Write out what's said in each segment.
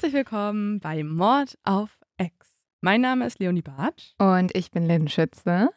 herzlich willkommen bei Mord auf Ex. Mein Name ist Leonie Bartsch. Und ich bin Lynn Schütze.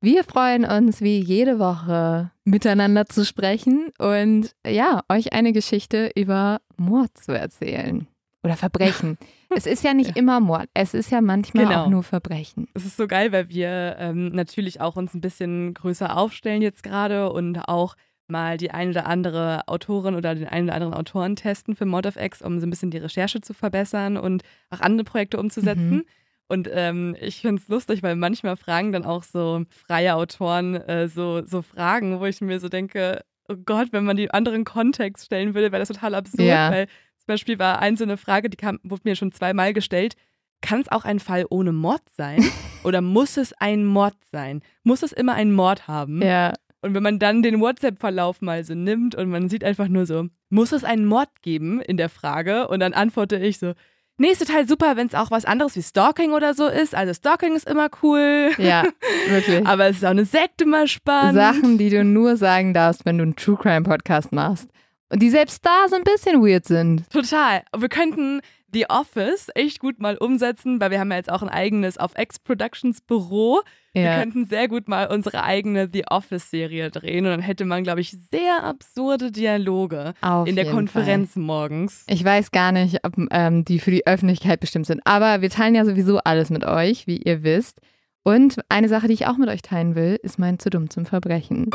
Wir freuen uns, wie jede Woche miteinander zu sprechen und ja, euch eine Geschichte über Mord zu erzählen. Oder Verbrechen. es ist ja nicht immer Mord, es ist ja manchmal Genau. auch nur Verbrechen. Es ist so geil, weil wir ähm, natürlich auch uns ein bisschen größer aufstellen jetzt gerade und auch mal die ein oder andere Autorin oder den einen oder anderen Autoren testen für Mord of X, um so ein bisschen die Recherche zu verbessern und auch andere Projekte umzusetzen. Mhm. Und ähm, ich finde es lustig, weil manchmal fragen dann auch so freie Autoren äh, so, so Fragen, wo ich mir so denke, oh Gott, wenn man die anderen Kontext stellen würde, wäre das total absurd. Ja. Weil zum Beispiel war ein so eine Frage, die kam, wurde mir schon zweimal gestellt. Kann es auch ein Fall ohne Mord sein? Oder muss es ein Mord sein? Muss es immer einen Mord haben? Ja, Und wenn man dann den WhatsApp-Verlauf mal so nimmt und man sieht einfach nur so, muss es einen Mord geben in der Frage? Und dann antworte ich so, nee, ist total super, wenn es auch was anderes wie Stalking oder so ist. Also Stalking ist immer cool. ja, wirklich. Aber es ist auch eine Sekte mal spannend. Sachen, die du nur sagen darfst, wenn du einen True Crime Podcast machst. Und die selbst da so ein bisschen weird sind. Total. Wir könnten The Office echt gut mal umsetzen, weil wir haben ja jetzt auch ein eigenes auf X Productions Büro. Wir Ja. könnten sehr gut mal unsere eigene The Office-Serie drehen und dann hätte man, glaube ich, sehr absurde Dialoge Auf in der Konferenz morgens. Ich weiß gar nicht, ob ähm, die für die Öffentlichkeit bestimmt sind. Aber wir teilen ja sowieso alles mit euch, wie ihr wisst. Und eine Sache, die ich auch mit euch teilen will, ist mein zu dumm zum Verbrechen.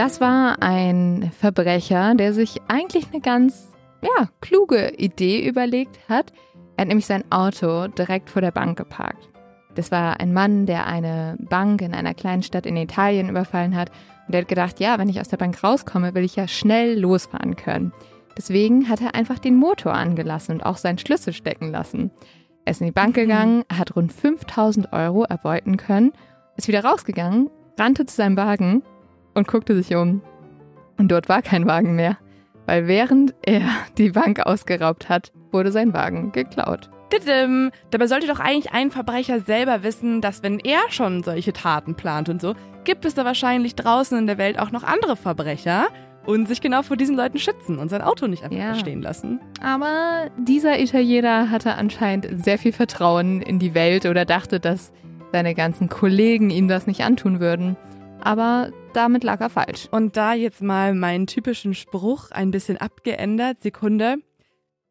Das war ein Verbrecher, der sich eigentlich eine ganz ja, kluge Idee überlegt hat. Er hat nämlich sein Auto direkt vor der Bank geparkt. Das war ein Mann, der eine Bank in einer kleinen Stadt in Italien überfallen hat. Und der hat gedacht, ja, wenn ich aus der Bank rauskomme, will ich ja schnell losfahren können. Deswegen hat er einfach den Motor angelassen und auch seinen Schlüssel stecken lassen. Er ist in die Bank gegangen, hat rund 5000 Euro erbeuten können, ist wieder rausgegangen, rannte zu seinem Wagen und guckte sich um. Und dort war kein Wagen mehr, weil während er die Bank ausgeraubt hat, wurde sein Wagen geklaut. Didim. Dabei sollte doch eigentlich ein Verbrecher selber wissen, dass wenn er schon solche Taten plant und so, gibt es da wahrscheinlich draußen in der Welt auch noch andere Verbrecher und sich genau vor diesen Leuten schützen und sein Auto nicht einfach Ja. stehen lassen. Aber dieser Italiener hatte anscheinend sehr viel Vertrauen in die Welt oder dachte, dass seine ganzen Kollegen ihm das nicht antun würden. Aber damit lag er falsch. Und da jetzt mal meinen typischen Spruch ein bisschen abgeändert. Sekunde.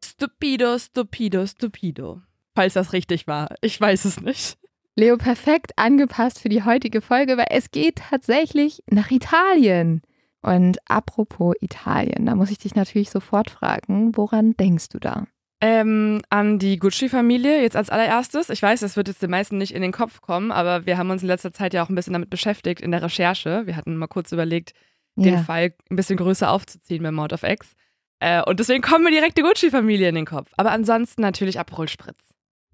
Stupido, stupido, stupido. Falls das richtig war. Ich weiß es nicht. Leo perfekt angepasst für die heutige Folge, weil es geht tatsächlich nach Italien. Und apropos Italien, da muss ich dich natürlich sofort fragen, woran denkst du da? Ähm, an die Gucci-Familie jetzt als allererstes. Ich weiß, das wird jetzt den meisten nicht in den Kopf kommen, aber wir haben uns in letzter Zeit ja auch ein bisschen damit beschäftigt in der Recherche. Wir hatten mal kurz überlegt, den Ja. Fall ein bisschen größer aufzuziehen bei Mord of X. Äh, und deswegen kommt mir direkt die Gucci-Familie in den Kopf. Aber ansonsten natürlich Aperol Spritz.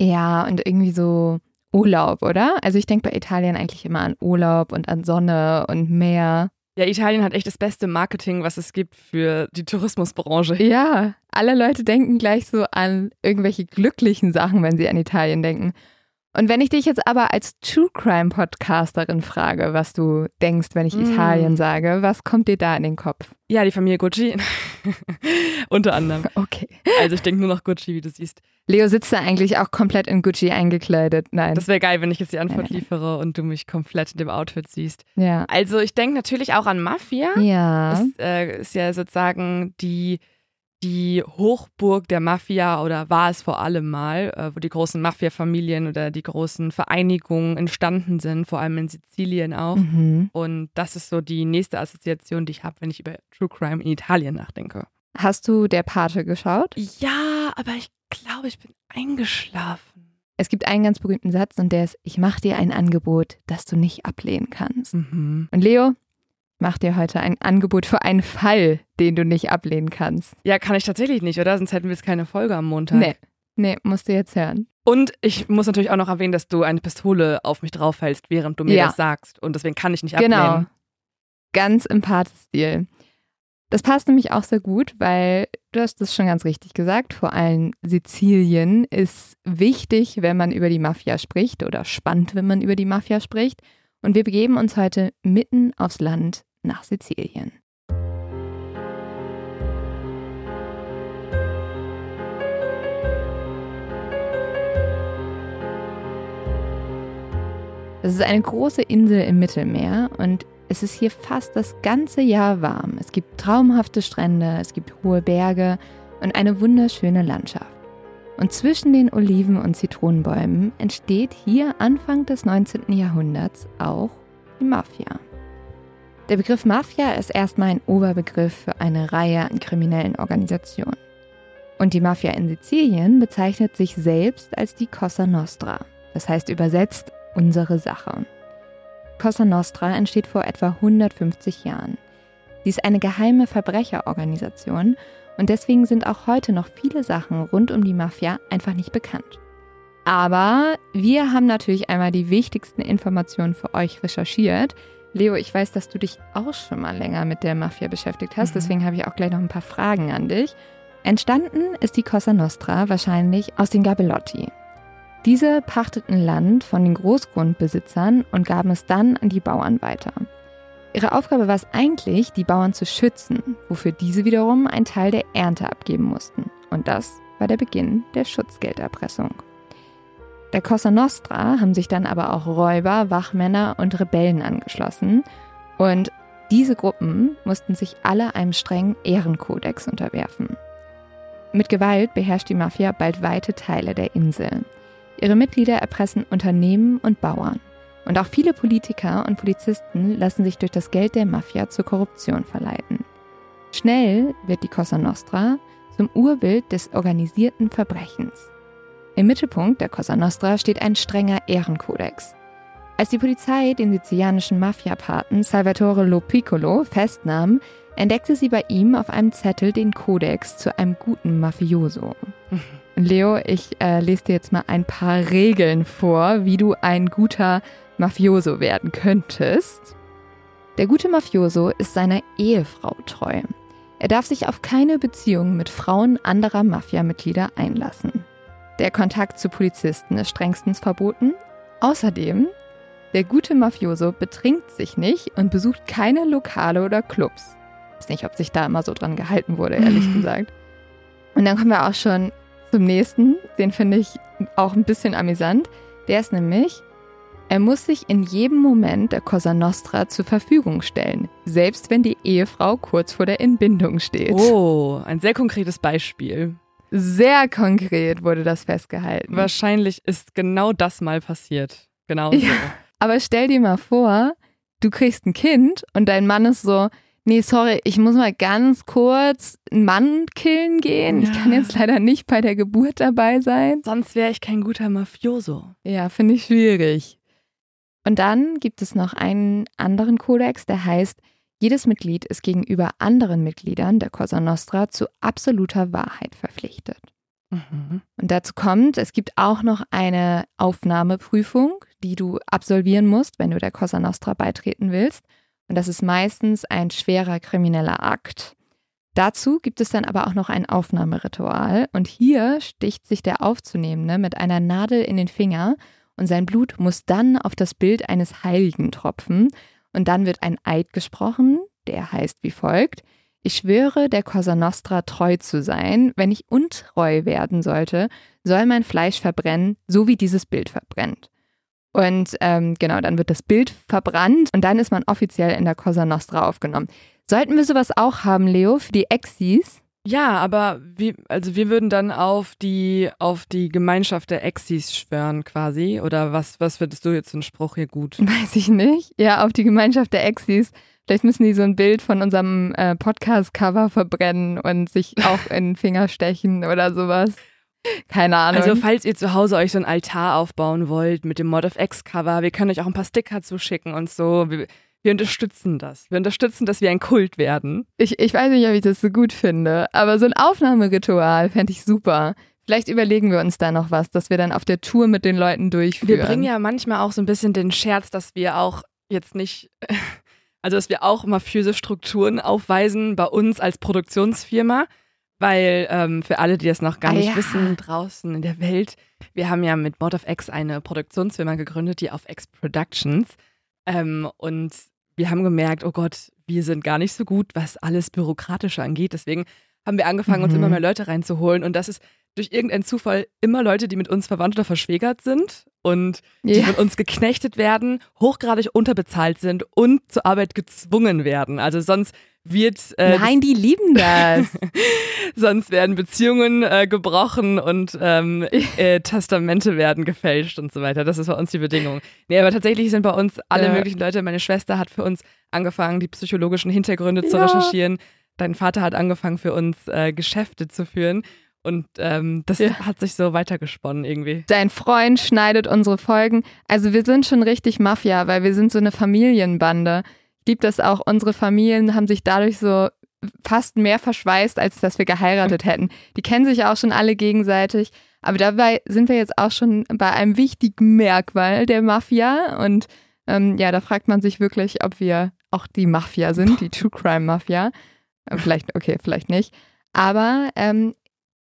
Ja, und irgendwie so Urlaub, oder? Also ich denke bei Italien eigentlich immer an Urlaub und an Sonne und Meer. Ja, Italien hat echt das beste Marketing, was es gibt für die Tourismusbranche. Ja, alle Leute denken gleich so an irgendwelche glücklichen Sachen, wenn sie an Italien denken. Und wenn ich dich jetzt aber als True Crime Podcasterin frage, was du denkst, wenn ich Mm. Italien sage, was kommt dir da in den Kopf? Ja, die Familie Gucci. Unter anderem. Okay. Also ich denke nur noch Gucci, wie du siehst. Leo sitzt da eigentlich auch komplett in Gucci eingekleidet. Nein. Das wäre geil, wenn ich jetzt die Antwort Nein, nein. liefere und du mich komplett in dem Outfit siehst. ja. Also ich denke natürlich auch an Mafia. Ja. Das äh, ist ja sozusagen die, die Hochburg der Mafia oder war es vor allem mal, äh, wo die großen Mafia-Familien oder die großen Vereinigungen entstanden sind, vor allem in Sizilien auch. Mhm. Und das ist so die nächste Assoziation, die ich habe, wenn ich über True Crime in Italien nachdenke. Hast du der Pate geschaut? Ja, aber ich glaube, ich bin eingeschlafen. Es gibt einen ganz berühmten Satz und der ist, ich mache dir ein Angebot, das du nicht ablehnen kannst. Mhm. Und Leo, ich mache dir heute ein Angebot für einen Fall, den du nicht ablehnen kannst. Ja, kann ich tatsächlich nicht, oder? Sonst hätten wir jetzt keine Folge am Montag. Nee, nee, musst du jetzt hören. Und ich muss natürlich auch noch erwähnen, dass du eine Pistole auf mich draufhältst, während du mir Ja. das sagst. Und deswegen kann ich nicht Genau. ablehnen. Ganz im Pate-Stil. Das passt nämlich auch sehr gut, weil du hast das schon ganz richtig gesagt. Vor allem Sizilien ist wichtig, wenn man über die Mafia spricht oder spannend, wenn man über die Mafia spricht. Und wir begeben uns heute mitten aufs Land nach Sizilien. Das ist eine große Insel im Mittelmeer und es ist hier fast das ganze Jahr warm. Es gibt traumhafte Strände, es gibt hohe Berge und eine wunderschöne Landschaft. Und zwischen den Oliven- und Zitronenbäumen entsteht hier Anfang des 19. Jahrhunderts auch die Mafia. Der Begriff Mafia ist erstmal ein Oberbegriff für eine Reihe an kriminellen Organisationen. Und die Mafia in Sizilien bezeichnet sich selbst als die Cosa Nostra, das heißt übersetzt unsere Sache. Cosa Nostra entsteht vor etwa 150 Jahren. Sie ist eine geheime Verbrecherorganisation und deswegen sind auch heute noch viele Sachen rund um die Mafia einfach nicht bekannt. Aber wir haben natürlich einmal die wichtigsten Informationen für euch recherchiert. Leo, ich weiß, dass du dich auch schon mal länger mit der Mafia beschäftigt hast, mhm. deswegen habe ich auch gleich noch ein paar Fragen an dich. Entstanden ist die Cosa Nostra wahrscheinlich aus den Gabelotti. Diese pachteten Land von den Großgrundbesitzern und gaben es dann an die Bauern weiter. Ihre Aufgabe war es eigentlich, die Bauern zu schützen, wofür diese wiederum einen Teil der Ernte abgeben mussten. Und das war der Beginn der Schutzgelderpressung. Der Cosa Nostra haben sich dann aber auch Räuber, Wachmänner und Rebellen angeschlossen. Und diese Gruppen mussten sich alle einem strengen Ehrenkodex unterwerfen. Mit Gewalt beherrscht die Mafia bald weite Teile der Insel. Ihre Mitglieder erpressen Unternehmen und Bauern. Und auch viele Politiker und Polizisten lassen sich durch das Geld der Mafia zur Korruption verleiten. Schnell wird die Cosa Nostra zum Urbild des organisierten Verbrechens. Im Mittelpunkt der Cosa Nostra steht ein strenger Ehrenkodex. Als die Polizei den sizilianischen Mafiapaten Salvatore Lo Piccolo festnahm, entdeckte sie bei ihm auf einem Zettel den Kodex zu einem guten Mafioso. Leo, ich äh, lese dir jetzt mal ein paar Regeln vor, wie du ein guter Mafioso werden könntest. Der gute Mafioso ist seiner Ehefrau treu. Er darf sich auf keine Beziehung mit Frauen anderer Mafia-Mitglieder einlassen. Der Kontakt zu Polizisten ist strengstens verboten. Außerdem, der gute Mafioso betrinkt sich nicht und besucht keine Lokale oder Clubs. Ich weiß nicht, ob sich da immer so dran gehalten wurde, ehrlich gesagt. Und dann kommen wir auch schon zum nächsten. Den finde ich auch ein bisschen amüsant. Der ist nämlich, er muss sich in jedem Moment der Cosa Nostra zur Verfügung stellen, selbst wenn die Ehefrau kurz vor der Entbindung steht. Oh, ein sehr konkretes Beispiel. Sehr konkret wurde das festgehalten. Wahrscheinlich ist genau das mal passiert. Genau so. Ja, aber stell dir mal vor, du kriegst ein Kind und dein Mann ist so, nee, sorry, ich muss mal ganz kurz einen Mann killen gehen. Ja. Ich kann jetzt leider nicht bei der Geburt dabei sein. Sonst wäre ich kein guter Mafioso. Ja, finde ich schwierig. Und dann gibt es noch einen anderen Kodex, der heißt, jedes Mitglied ist gegenüber anderen Mitgliedern der Cosa Nostra zu absoluter Wahrheit verpflichtet. Mhm. Und dazu kommt, es gibt auch noch eine Aufnahmeprüfung, die du absolvieren musst, wenn du der Cosa Nostra beitreten willst. Und das ist meistens ein schwerer krimineller Akt. Dazu gibt es dann aber auch noch ein Aufnahmeritual. Und hier sticht sich der Aufzunehmende mit einer Nadel in den Finger und sein Blut muss dann auf das Bild eines Heiligen tropfen. Und dann wird ein Eid gesprochen, der heißt wie folgt. Ich schwöre, der Cosa Nostra treu zu sein. Wenn ich untreu werden sollte, soll mein Fleisch verbrennen, so wie dieses Bild verbrennt. Und ähm, genau, dann wird das Bild verbrannt und dann ist man offiziell in der Cosa Nostra aufgenommen. Sollten wir sowas auch haben, Leo, für die Exis? Ja, aber wie, also wir würden dann auf die, auf die Gemeinschaft der Exis schwören quasi. Oder was, was würdest du jetzt einen Spruch hier gut? Weiß ich nicht. Ja, auf die Gemeinschaft der Exis. Vielleicht müssen die so ein Bild von unserem äh, Podcast-Cover verbrennen und sich auch in den Finger stechen oder sowas. Keine Ahnung. Also falls ihr zu Hause euch so ein Altar aufbauen wollt mit dem Mod of X Cover, wir können euch auch ein paar Sticker zuschicken und so. Wir, wir unterstützen das. Wir unterstützen, dass wir ein Kult werden. Ich, ich weiß nicht, ob ich das so gut finde, aber so ein Aufnahmeritual fände ich super. Vielleicht überlegen wir uns da noch was, dass wir dann auf der Tour mit den Leuten durchführen. Wir bringen ja manchmal auch so ein bisschen den Scherz, dass wir auch jetzt nicht, also dass wir auch mafiöse Strukturen aufweisen bei uns als Produktionsfirma. Weil ähm, für alle, die das noch gar ah, nicht ja. wissen, draußen in der Welt, wir haben ja mit Mod of X eine Produktionsfirma gegründet, die auf X Productions. Ähm, und wir haben gemerkt, oh Gott, wir sind gar nicht so gut, was alles Bürokratische angeht. Deswegen haben wir angefangen, mhm. uns immer mehr Leute reinzuholen. Und das ist durch irgendeinen Zufall immer Leute, die mit uns verwandt oder verschwägert sind und die ja. von uns geknechtet werden, hochgradig unterbezahlt sind und zur Arbeit gezwungen werden. Also sonst wird. Äh, Nein, die lieben das. sonst werden Beziehungen äh, gebrochen und ähm, äh, Testamente werden gefälscht und so weiter. Das ist bei uns die Bedingung. Nee, aber tatsächlich sind bei uns alle ja. möglichen Leute. Meine Schwester hat für uns angefangen, die psychologischen Hintergründe ja. zu recherchieren. Dein Vater hat angefangen, für uns äh, Geschäfte zu führen. Und ähm, das ja. hat sich so weitergesponnen irgendwie. Dein Freund schneidet unsere Folgen. Also wir sind schon richtig Mafia, weil wir sind so eine Familienbande. Liebe das auch. Unsere Familien haben sich dadurch so fast mehr verschweißt, als dass wir geheiratet hätten. Die kennen sich auch schon alle gegenseitig. Aber dabei sind wir jetzt auch schon bei einem wichtigen Merkmal der Mafia. Und ähm, ja, da fragt man sich wirklich, ob wir auch die Mafia sind, die True Crime Mafia. Äh, vielleicht, okay, vielleicht nicht. Aber ähm,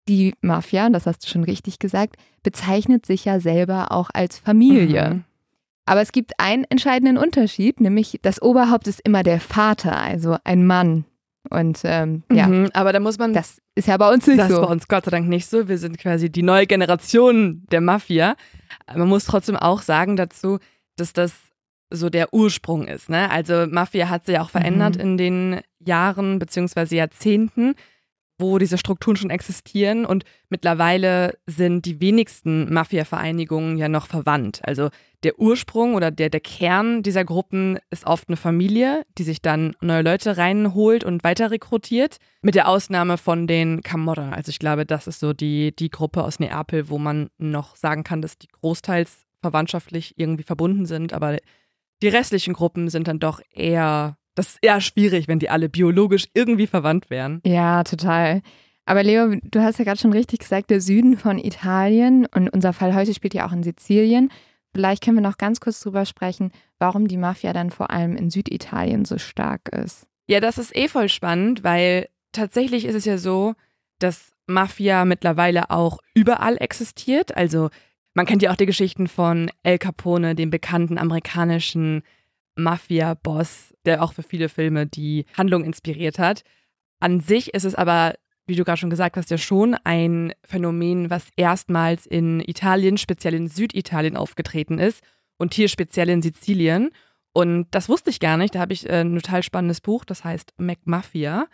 die Mafia, das hast du schon richtig gesagt, bezeichnet sich ja selber auch als Familie. Mhm. Aber es gibt einen entscheidenden Unterschied, nämlich das Oberhaupt ist immer der Vater, also ein Mann. Und ähm, ja, mhm, aber da muss man. Das ist ja bei uns nicht das so. Das ist bei uns Gott sei Dank nicht so. Wir sind quasi die neue Generation der Mafia. Man muss trotzdem auch sagen dazu, dass das so der Ursprung ist. Ne? Also Mafia hat sich auch verändert mhm. in den Jahren beziehungsweise Jahrzehnten wo diese Strukturen schon existieren und mittlerweile sind die wenigsten Mafia-Vereinigungen ja noch verwandt. Also der Ursprung oder der, der Kern dieser Gruppen ist oft eine Familie, die sich dann neue Leute reinholt und weiter rekrutiert, mit der Ausnahme von den Camorra. Also ich glaube, das ist so die, die Gruppe aus Neapel, wo man noch sagen kann, dass die großteils verwandtschaftlich irgendwie verbunden sind, aber die restlichen Gruppen sind dann doch eher das ist eher schwierig, wenn die alle biologisch irgendwie verwandt wären. Ja, total. Aber Leo, du hast ja gerade schon richtig gesagt, der Süden von Italien und unser Fall heute spielt ja auch in Sizilien. Vielleicht können wir noch ganz kurz drüber sprechen, warum die Mafia dann vor allem in Süditalien so stark ist. Ja, das ist eh voll spannend, weil tatsächlich ist es ja so, dass Mafia mittlerweile auch überall existiert. Also man kennt ja auch die Geschichten von El Capone, dem bekannten amerikanischen Mafia-Boss, der auch für viele Filme die Handlung inspiriert hat. An sich ist es aber, wie du gerade schon gesagt hast, ja schon ein Phänomen, was erstmals in Italien, speziell in Süditalien aufgetreten ist und hier speziell in Sizilien. Und das wusste ich gar nicht. Da habe ich äh, ein total spannendes Buch, das heißt MacMafia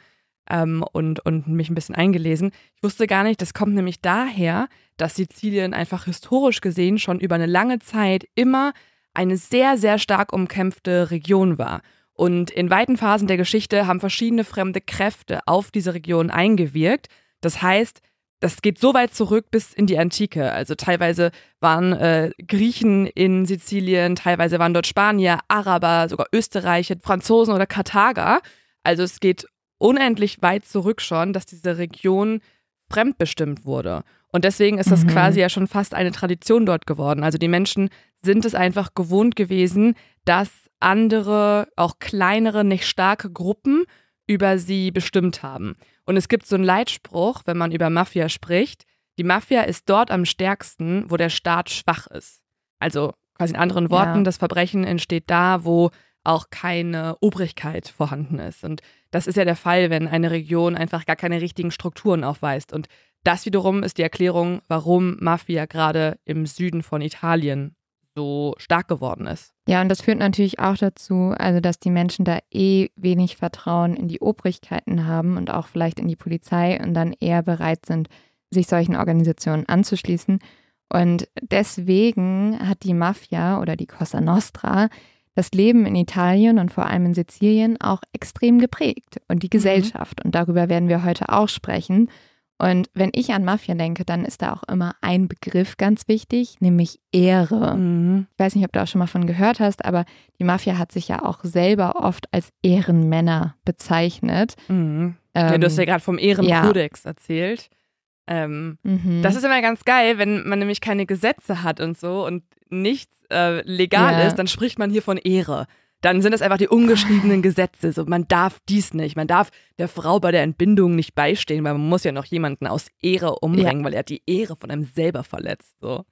ähm, und, und mich ein bisschen eingelesen. Ich wusste gar nicht, das kommt nämlich daher, dass Sizilien einfach historisch gesehen schon über eine lange Zeit immer eine sehr, sehr stark umkämpfte Region war. Und in weiten Phasen der Geschichte haben verschiedene fremde Kräfte auf diese Region eingewirkt. Das heißt, das geht so weit zurück bis in die Antike. Also teilweise waren äh, Griechen in Sizilien, teilweise waren dort Spanier, Araber, sogar Österreicher, Franzosen oder Karthager. Also es geht unendlich weit zurück schon, dass diese Region fremdbestimmt wurde. Und deswegen ist das mhm. quasi ja schon fast eine Tradition dort geworden. Also die Menschen sind es einfach gewohnt gewesen, dass andere, auch kleinere, nicht starke Gruppen über sie bestimmt haben. Und es gibt so einen Leitspruch, wenn man über Mafia spricht, die Mafia ist dort am stärksten, wo der Staat schwach ist. Also quasi in anderen Worten, ja. das Verbrechen entsteht da, wo auch keine Obrigkeit vorhanden ist. Und das ist ja der Fall, wenn eine Region einfach gar keine richtigen Strukturen aufweist. Und das wiederum ist die Erklärung, warum Mafia gerade im Süden von Italien so stark geworden ist. Ja, und das führt natürlich auch dazu, also dass die Menschen da eh wenig Vertrauen in die Obrigkeiten haben und auch vielleicht in die Polizei und dann eher bereit sind, sich solchen Organisationen anzuschließen. Und deswegen hat die Mafia oder die Cosa Nostra das Leben in Italien und vor allem in Sizilien auch extrem geprägt und die mhm. Gesellschaft. Und darüber werden wir heute auch sprechen. Und wenn ich an Mafia denke, dann ist da auch immer ein Begriff ganz wichtig, nämlich Ehre. Mhm. Ich weiß nicht, ob du auch schon mal von gehört hast, aber die Mafia hat sich ja auch selber oft als Ehrenmänner bezeichnet. Mhm. Ähm, ja, du hast ja gerade vom Ehrenkodex ja. erzählt. Ähm, mhm. Das ist immer ganz geil, wenn man nämlich keine Gesetze hat und so und nichts äh, legal ja. ist, dann spricht man hier von Ehre dann sind es einfach die ungeschriebenen Gesetze. So, man darf dies nicht. Man darf der Frau bei der Entbindung nicht beistehen, weil man muss ja noch jemanden aus Ehre umbringen, ja. weil er hat die Ehre von einem selber verletzt. So.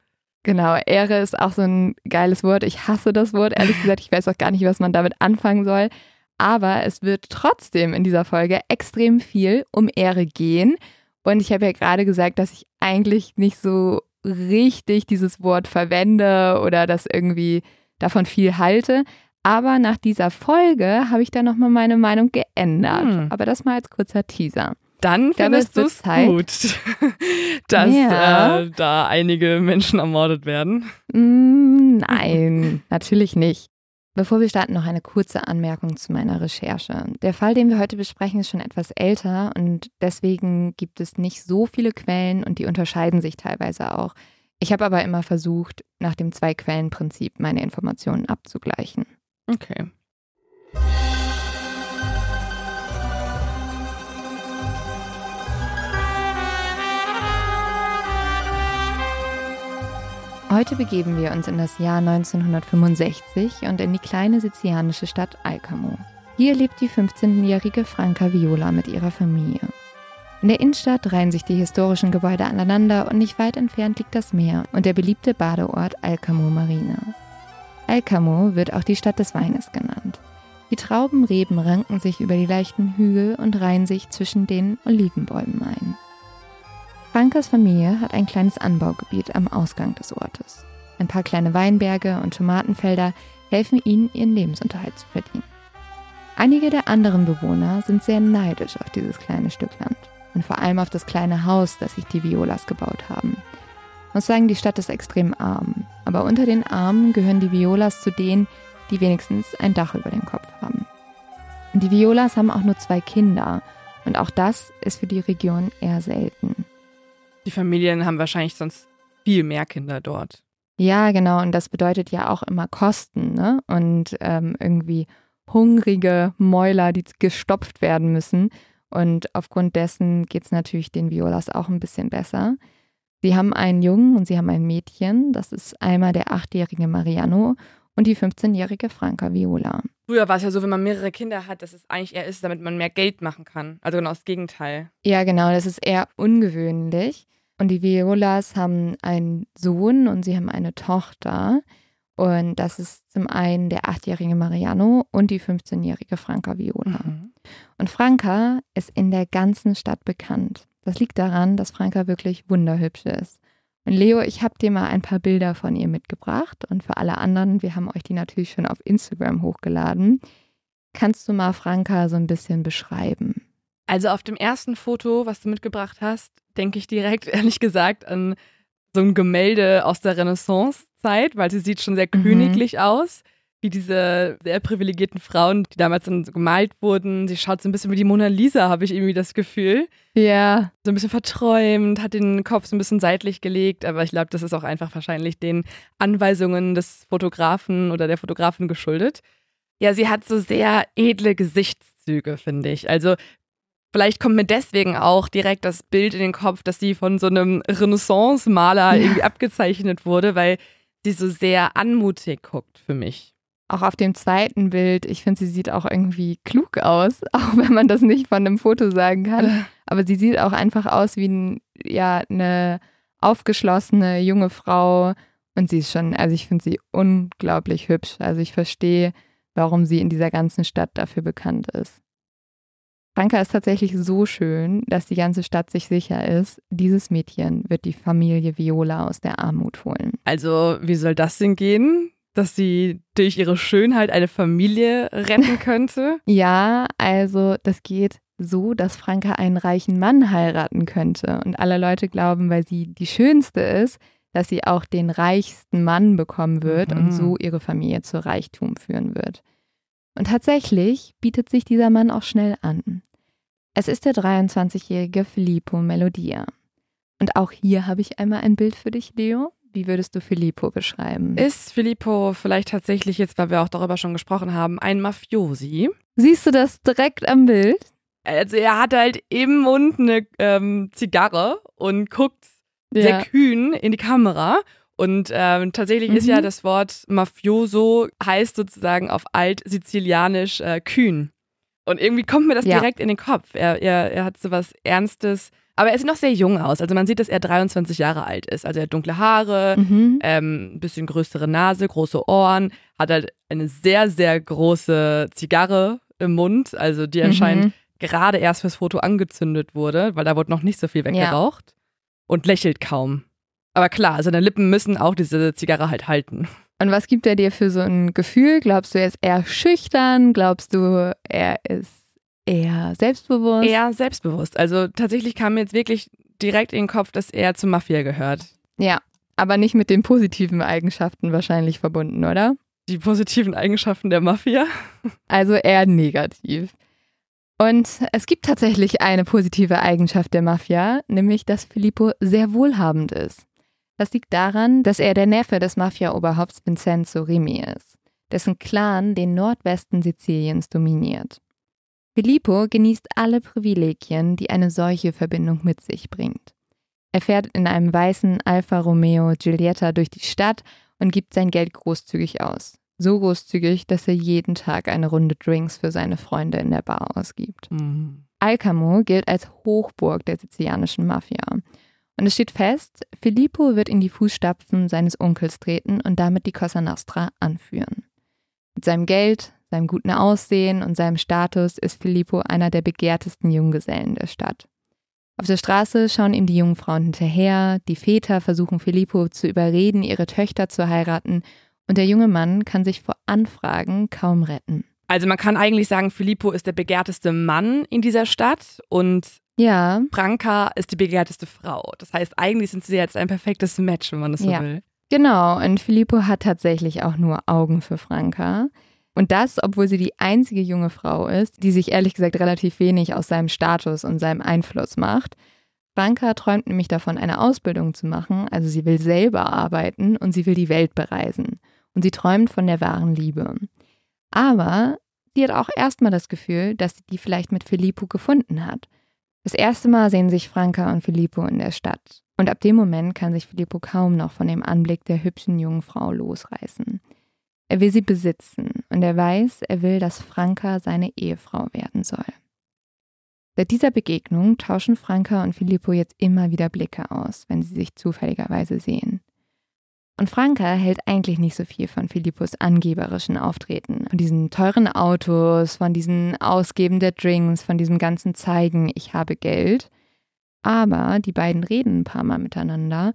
Genau, Ehre ist auch so ein geiles Wort. Ich hasse das Wort, ehrlich gesagt. Ich weiß auch gar nicht, was man damit anfangen soll. Aber es wird trotzdem in dieser Folge extrem viel um Ehre gehen. Und ich habe ja gerade gesagt, dass ich eigentlich nicht so richtig dieses Wort verwende oder das irgendwie davon viel halte. Aber nach dieser Folge habe ich da nochmal meine Meinung geändert. Hm. Aber das mal als kurzer Teaser. Dann findest du es gut, dass ja. äh, da einige Menschen ermordet werden. Mm, nein, natürlich nicht. Bevor wir starten, noch eine kurze Anmerkung zu meiner Recherche. Der Fall, den wir heute besprechen, ist schon etwas älter und deswegen gibt es nicht so viele Quellen und die unterscheiden sich teilweise auch. Ich habe aber immer versucht, nach dem Zwei-Quellen-Prinzip meine Informationen abzugleichen. Okay. Heute begeben wir uns in das Jahr 1965 und in die kleine sizilianische Stadt Alcamo. Hier lebt die 15-jährige Franca Viola mit ihrer Familie. In der Innenstadt reihen sich die historischen Gebäude aneinander und nicht weit entfernt liegt das Meer und der beliebte Badeort Alcamo Marina. Alcamo wird auch die Stadt des Weines genannt. Die Traubenreben ranken sich über die leichten Hügel und reihen sich zwischen den Olivenbäumen ein. Frankas Familie hat ein kleines Anbaugebiet am Ausgang des Ortes. Ein paar kleine Weinberge und Tomatenfelder helfen ihnen, ihren Lebensunterhalt zu verdienen. Einige der anderen Bewohner sind sehr neidisch auf dieses kleine Stück Land und vor allem auf das kleine Haus, das sich die Violas gebaut haben. Ich muss sagen, die Stadt ist extrem arm, aber unter den Armen gehören die Violas zu denen, die wenigstens ein Dach über dem Kopf haben. Und die Violas haben auch nur zwei Kinder und auch das ist für die Region eher selten. Die Familien haben wahrscheinlich sonst viel mehr Kinder dort. Ja, genau. Und das bedeutet ja auch immer Kosten, ne? Und ähm, irgendwie hungrige Mäuler, die gestopft werden müssen. Und aufgrund dessen geht es natürlich den Violas auch ein bisschen besser. Sie haben einen Jungen und sie haben ein Mädchen. Das ist einmal der achtjährige Mariano und die 15-jährige Franca Viola. Früher war es ja so, wenn man mehrere Kinder hat, dass es eigentlich eher ist, damit man mehr Geld machen kann. Also genau das Gegenteil. Ja, genau. Das ist eher ungewöhnlich. Und die Violas haben einen Sohn und sie haben eine Tochter. Und das ist zum einen der achtjährige Mariano und die 15-jährige Franca Viola. Mhm. Und Franca ist in der ganzen Stadt bekannt. Das liegt daran, dass Franca wirklich wunderhübsch ist. Und Leo, ich habe dir mal ein paar Bilder von ihr mitgebracht. Und für alle anderen, wir haben euch die natürlich schon auf Instagram hochgeladen. Kannst du mal Franca so ein bisschen beschreiben? Also auf dem ersten Foto, was du mitgebracht hast, denke ich direkt, ehrlich gesagt, an so ein Gemälde aus der Renaissance-Zeit, weil sie sieht schon sehr mhm. königlich aus, wie diese sehr privilegierten Frauen, die damals dann so gemalt wurden. Sie schaut so ein bisschen wie die Mona Lisa, habe ich irgendwie das Gefühl. Ja. So ein bisschen verträumt, hat den Kopf so ein bisschen seitlich gelegt, aber ich glaube, das ist auch einfach wahrscheinlich den Anweisungen des Fotografen oder der Fotografin geschuldet. Ja, sie hat so sehr edle Gesichtszüge, finde ich. Also Vielleicht kommt mir deswegen auch direkt das Bild in den Kopf, dass sie von so einem Renaissance-Maler irgendwie abgezeichnet wurde, weil sie so sehr anmutig guckt für mich. Auch auf dem zweiten Bild, ich finde, sie sieht auch irgendwie klug aus, auch wenn man das nicht von einem Foto sagen kann. Aber sie sieht auch einfach aus wie ein, ja, eine aufgeschlossene junge Frau. Und sie ist schon, also ich finde sie unglaublich hübsch. Also ich verstehe, warum sie in dieser ganzen Stadt dafür bekannt ist. Franka ist tatsächlich so schön, dass die ganze Stadt sich sicher ist, dieses Mädchen wird die Familie Viola aus der Armut holen. Also, wie soll das denn gehen? Dass sie durch ihre Schönheit eine Familie retten könnte? ja, also das geht so, dass Franka einen reichen Mann heiraten könnte. Und alle Leute glauben, weil sie die Schönste ist, dass sie auch den reichsten Mann bekommen wird mhm. und so ihre Familie zu Reichtum führen wird. Und tatsächlich bietet sich dieser Mann auch schnell an. Es ist der 23-jährige Filippo Melodia. Und auch hier habe ich einmal ein Bild für dich, Leo. Wie würdest du Filippo beschreiben? Ist Filippo vielleicht tatsächlich jetzt, weil wir auch darüber schon gesprochen haben, ein Mafiosi? Siehst du das direkt am Bild? Also er hat halt im Mund eine ähm, Zigarre und guckt ja. sehr kühn in die Kamera und ähm, tatsächlich mhm. ist ja mhm. das Wort Mafioso heißt sozusagen auf Alt-Sizilianisch äh, kühn. Und irgendwie kommt mir das ja. direkt in den Kopf. Er, er, er hat so was Ernstes, Aber er sieht noch sehr jung aus. Also man sieht, dass er 23 Jahre alt ist. Also er hat dunkle Haare, Mhm. ähm, ein bisschen größere Nase, große Ohren, hat halt eine sehr, sehr große Zigarre im Mund, also die anscheinend Mhm. gerade erst fürs Foto angezündet wurde, weil da wurde noch nicht so viel weggeraucht und lächelt kaum. Aber klar, seine Lippen müssen auch diese Zigarre halt halten. Und was gibt er dir für so ein Gefühl? Glaubst du, er ist eher schüchtern? Glaubst du, er ist eher selbstbewusst? Eher selbstbewusst. Also tatsächlich kam mir jetzt wirklich direkt in den Kopf, dass er zur Mafia gehört. Ja, aber nicht mit den positiven Eigenschaften wahrscheinlich verbunden, oder? Die positiven Eigenschaften der Mafia. Also eher negativ. Und es gibt tatsächlich eine positive Eigenschaft der Mafia, nämlich dass Filippo sehr wohlhabend ist. Das liegt daran, dass er der Neffe des Mafia-Oberhaupts Vincenzo Rimi ist, dessen Clan den Nordwesten Siziliens dominiert. Filippo genießt alle Privilegien, die eine solche Verbindung mit sich bringt. Er fährt in einem weißen Alfa Romeo Giulietta durch die Stadt und gibt sein Geld großzügig aus. So großzügig, dass er jeden Tag eine Runde Drinks für seine Freunde in der Bar ausgibt. Alcamo gilt als Hochburg der sizilianischen Mafia. Und es steht fest, Filippo wird in die Fußstapfen seines Onkels treten und damit die Cosa Nostra anführen. Mit seinem Geld, seinem guten Aussehen und seinem Status ist Filippo einer der begehrtesten Junggesellen der Stadt. Auf der Straße schauen ihm die jungen Frauen hinterher, die Väter versuchen Filippo zu überreden, ihre Töchter zu heiraten, und der junge Mann kann sich vor Anfragen kaum retten. Also man kann eigentlich sagen, Filippo ist der begehrteste Mann in dieser Stadt und Ja, Franka ist die begehrteste Frau. Das heißt, eigentlich sind sie jetzt ein perfektes Match, wenn man das so Ja. will. Genau, und Filippo hat tatsächlich auch nur Augen für Franka. Und das, obwohl sie die einzige junge Frau ist, die sich ehrlich gesagt relativ wenig aus seinem Status und seinem Einfluss macht. Franka träumt nämlich davon, eine Ausbildung zu machen, also sie will selber arbeiten und sie will die Welt bereisen. Und sie träumt von der wahren Liebe. Aber sie hat auch erstmal das Gefühl, dass sie die vielleicht mit Filippo gefunden hat. Das erste Mal sehen sich Franka und Filippo in der Stadt. Und ab dem Moment kann sich Filippo kaum noch von dem Anblick der hübschen jungen Frau losreißen. Er will sie besitzen und er weiß, er will, dass Franka seine Ehefrau werden soll. Seit dieser Begegnung tauschen Franka und Filippo jetzt immer wieder Blicke aus, wenn sie sich zufälligerweise sehen. Und Franka hält eigentlich nicht so viel von Filippos angeberischen Auftreten, von diesen teuren Autos, von diesen Ausgeben der Drinks, von diesem ganzen Zeigen, ich habe Geld. Aber die beiden reden ein paar Mal miteinander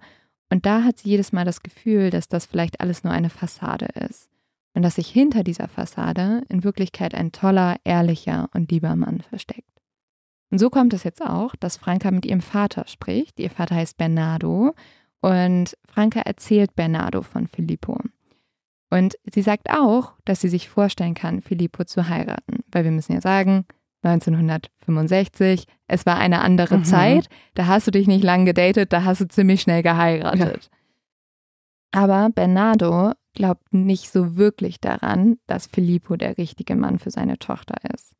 und da hat sie jedes Mal das Gefühl, dass das vielleicht alles nur eine Fassade ist. Und dass sich hinter dieser Fassade in Wirklichkeit ein toller, ehrlicher und lieber Mann versteckt. Und so kommt es jetzt auch, dass Franka mit ihrem Vater spricht. Ihr Vater heißt Bernardo und Franka erzählt Bernardo von Filippo. Und sie sagt auch, dass sie sich vorstellen kann, Filippo zu heiraten. Weil wir müssen ja sagen, 1965, es war eine andere Mhm. Zeit, da hast du dich nicht lang gedatet, da hast du ziemlich schnell geheiratet. Aber Bernardo glaubt nicht so wirklich daran, dass Filippo der richtige Mann für seine Tochter ist.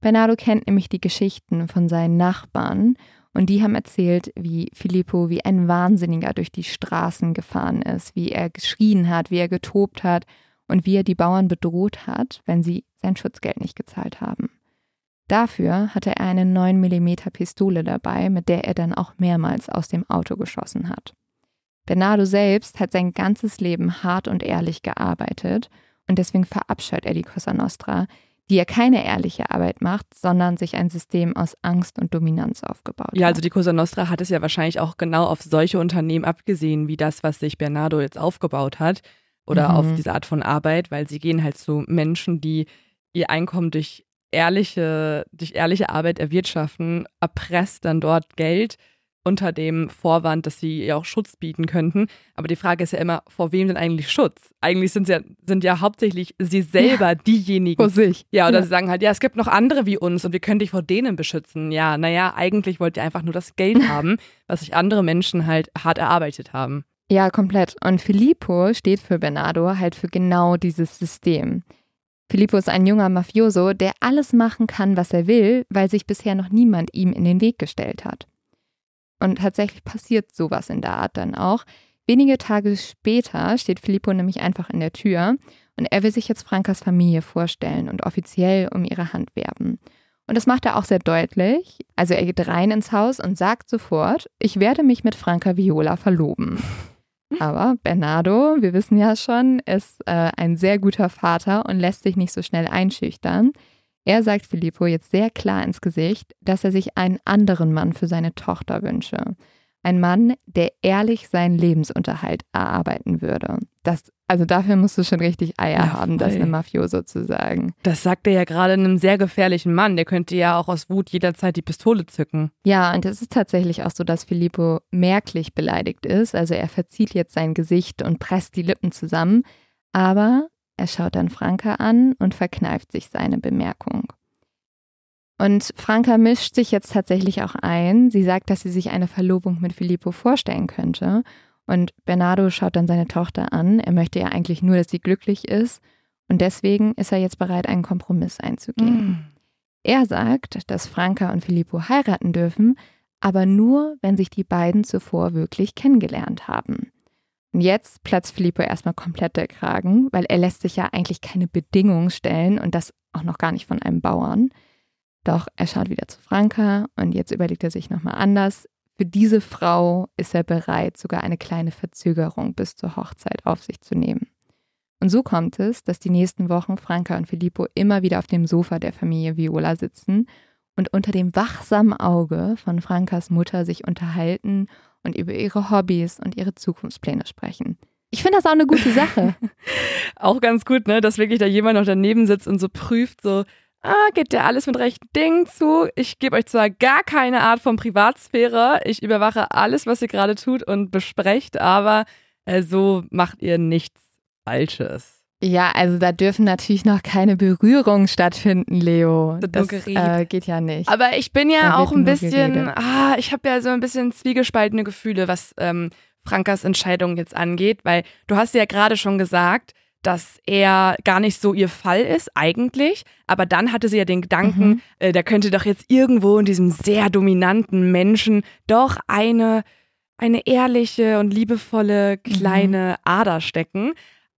Bernardo kennt nämlich die Geschichten von seinen Nachbarn und die haben erzählt, wie Filippo wie ein Wahnsinniger durch die Straßen gefahren ist, wie er geschrien hat, wie er getobt hat und wie er die Bauern bedroht hat, wenn sie sein Schutzgeld nicht gezahlt haben. Dafür hatte er eine 9 mm Pistole dabei, mit der er dann auch mehrmals aus dem Auto geschossen hat. Bernardo selbst hat sein ganzes Leben hart und ehrlich gearbeitet und deswegen verabscheut er die Cosa Nostra, die ja keine ehrliche Arbeit macht, sondern sich ein System aus Angst und Dominanz aufgebaut Ja, hat. also die Cosa Nostra hat es ja wahrscheinlich auch genau auf solche Unternehmen abgesehen, wie das, was sich Bernardo jetzt aufgebaut hat oder Mhm. auf diese Art von Arbeit, weil sie gehen halt zu Menschen, die ihr Einkommen durch ehrliche, durch ehrliche Arbeit erwirtschaften, erpresst dann dort Geld unter dem Vorwand, dass sie ihr auch Schutz bieten könnten. Aber die Frage ist ja immer, vor wem denn eigentlich Schutz? Eigentlich sind, sie ja, sind ja hauptsächlich sie selber diejenigen, vor sich. ja, oder Ja. sie sagen halt, ja, es gibt noch andere wie uns und wir können dich vor denen beschützen. Ja, naja, eigentlich wollt ihr einfach nur das Geld haben, was sich andere Menschen halt hart erarbeitet haben. Ja, komplett. Und Filippo steht für Bernardo halt für genau dieses System. Filippo ist ein junger Mafioso, der alles machen kann, was er will, weil sich bisher noch niemand ihm in den Weg gestellt hat. Und tatsächlich passiert sowas in der Art dann auch. Wenige Tage später steht Filippo nämlich einfach in der Tür und er will sich jetzt Frankas Familie vorstellen und offiziell um ihre Hand werben. Und das macht er auch sehr deutlich. Also er geht rein ins Haus und sagt sofort, ich werde mich mit Franca Viola verloben. Aber Bernardo, wir wissen ja schon, ist äh, ein sehr guter Vater und lässt sich nicht so schnell einschüchtern. Er sagt Filippo jetzt sehr klar ins Gesicht, dass er sich einen anderen Mann für seine Tochter wünsche. Ein Mann, der ehrlich seinen Lebensunterhalt erarbeiten würde. Das, also dafür musst du schon richtig Eier ja, haben, das einem Mafioso zu sagen. Das sagt er ja gerade einem sehr gefährlichen Mann. Der könnte ja auch aus Wut jederzeit die Pistole zücken. Ja, und es ist tatsächlich auch so, dass Filippo merklich beleidigt ist. Also er verzieht jetzt sein Gesicht und presst die Lippen zusammen. Aber er schaut dann Franka an und verkneift sich seine Bemerkung. Und Franka mischt sich jetzt tatsächlich auch ein. Sie sagt, dass sie sich eine Verlobung mit Filippo vorstellen könnte. Und Bernardo schaut dann seine Tochter an. Er möchte ja eigentlich nur, dass sie glücklich ist. Und deswegen ist er jetzt bereit, einen Kompromiss einzugehen. Mm. Er sagt, dass Franka und Filippo heiraten dürfen, aber nur, wenn sich die beiden zuvor wirklich kennengelernt haben. Und jetzt platzt Filippo erstmal komplett der Kragen, weil er lässt sich ja eigentlich keine Bedingungen stellen und das auch noch gar nicht von einem Bauern. Doch er schaut wieder zu Franka und jetzt überlegt er sich nochmal anders. Für diese Frau ist er bereit, sogar eine kleine Verzögerung bis zur Hochzeit auf sich zu nehmen. Und so kommt es, dass die nächsten Wochen Franka und Filippo immer wieder auf dem Sofa der Familie Viola sitzen und unter dem wachsamen Auge von Frankas Mutter sich unterhalten und über ihre Hobbys und ihre Zukunftspläne sprechen. Ich finde das auch eine gute Sache. auch ganz gut, ne, dass wirklich da jemand noch daneben sitzt und so prüft, so, ah, geht der alles mit rechten Dingen zu. Ich gebe euch zwar gar keine Art von Privatsphäre, ich überwache alles, was ihr gerade tut und besprecht, aber äh, so macht ihr nichts Falsches. Ja, also da dürfen natürlich noch keine Berührungen stattfinden, Leo. Das äh, geht ja nicht. Aber ich bin ja da auch ein bisschen, ah, ich habe ja so ein bisschen zwiegespaltene Gefühle, was ähm, Frankas Entscheidung jetzt angeht, weil du hast ja gerade schon gesagt, dass er gar nicht so ihr Fall ist, eigentlich. Aber dann hatte sie ja den Gedanken, mhm. äh, da könnte doch jetzt irgendwo in diesem sehr dominanten Menschen doch eine, eine ehrliche und liebevolle kleine mhm. Ader stecken.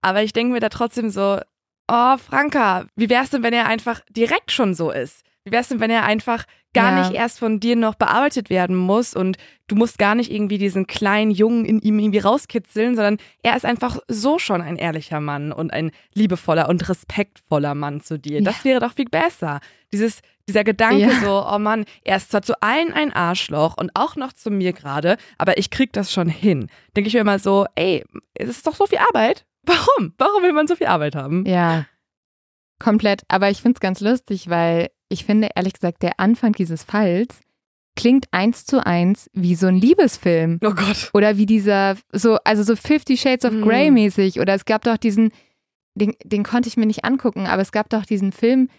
Aber ich denke mir da trotzdem so, oh, Franka, wie wär's denn, wenn er einfach direkt schon so ist? Wie wär's denn, wenn er einfach gar ja. nicht erst von dir noch bearbeitet werden muss und du musst gar nicht irgendwie diesen kleinen Jungen in ihm irgendwie rauskitzeln, sondern er ist einfach so schon ein ehrlicher Mann und ein liebevoller und respektvoller Mann zu dir. Ja. Das wäre doch viel besser. Dieses, dieser Gedanke ja. so, oh Mann, er ist zwar zu allen ein Arschloch und auch noch zu mir gerade, aber ich krieg das schon hin. Denke ich mir immer so, ey, es ist doch so viel Arbeit. Warum? Warum will man so viel Arbeit haben? Ja. Komplett. Aber ich finde es ganz lustig, weil ich finde ehrlich gesagt, der Anfang dieses Falls klingt eins zu eins wie so ein Liebesfilm. Oh Gott. Oder wie dieser, so, also so Fifty Shades of mhm. Grey mäßig. Oder es gab doch diesen, den, den konnte ich mir nicht angucken, aber es gab doch diesen Film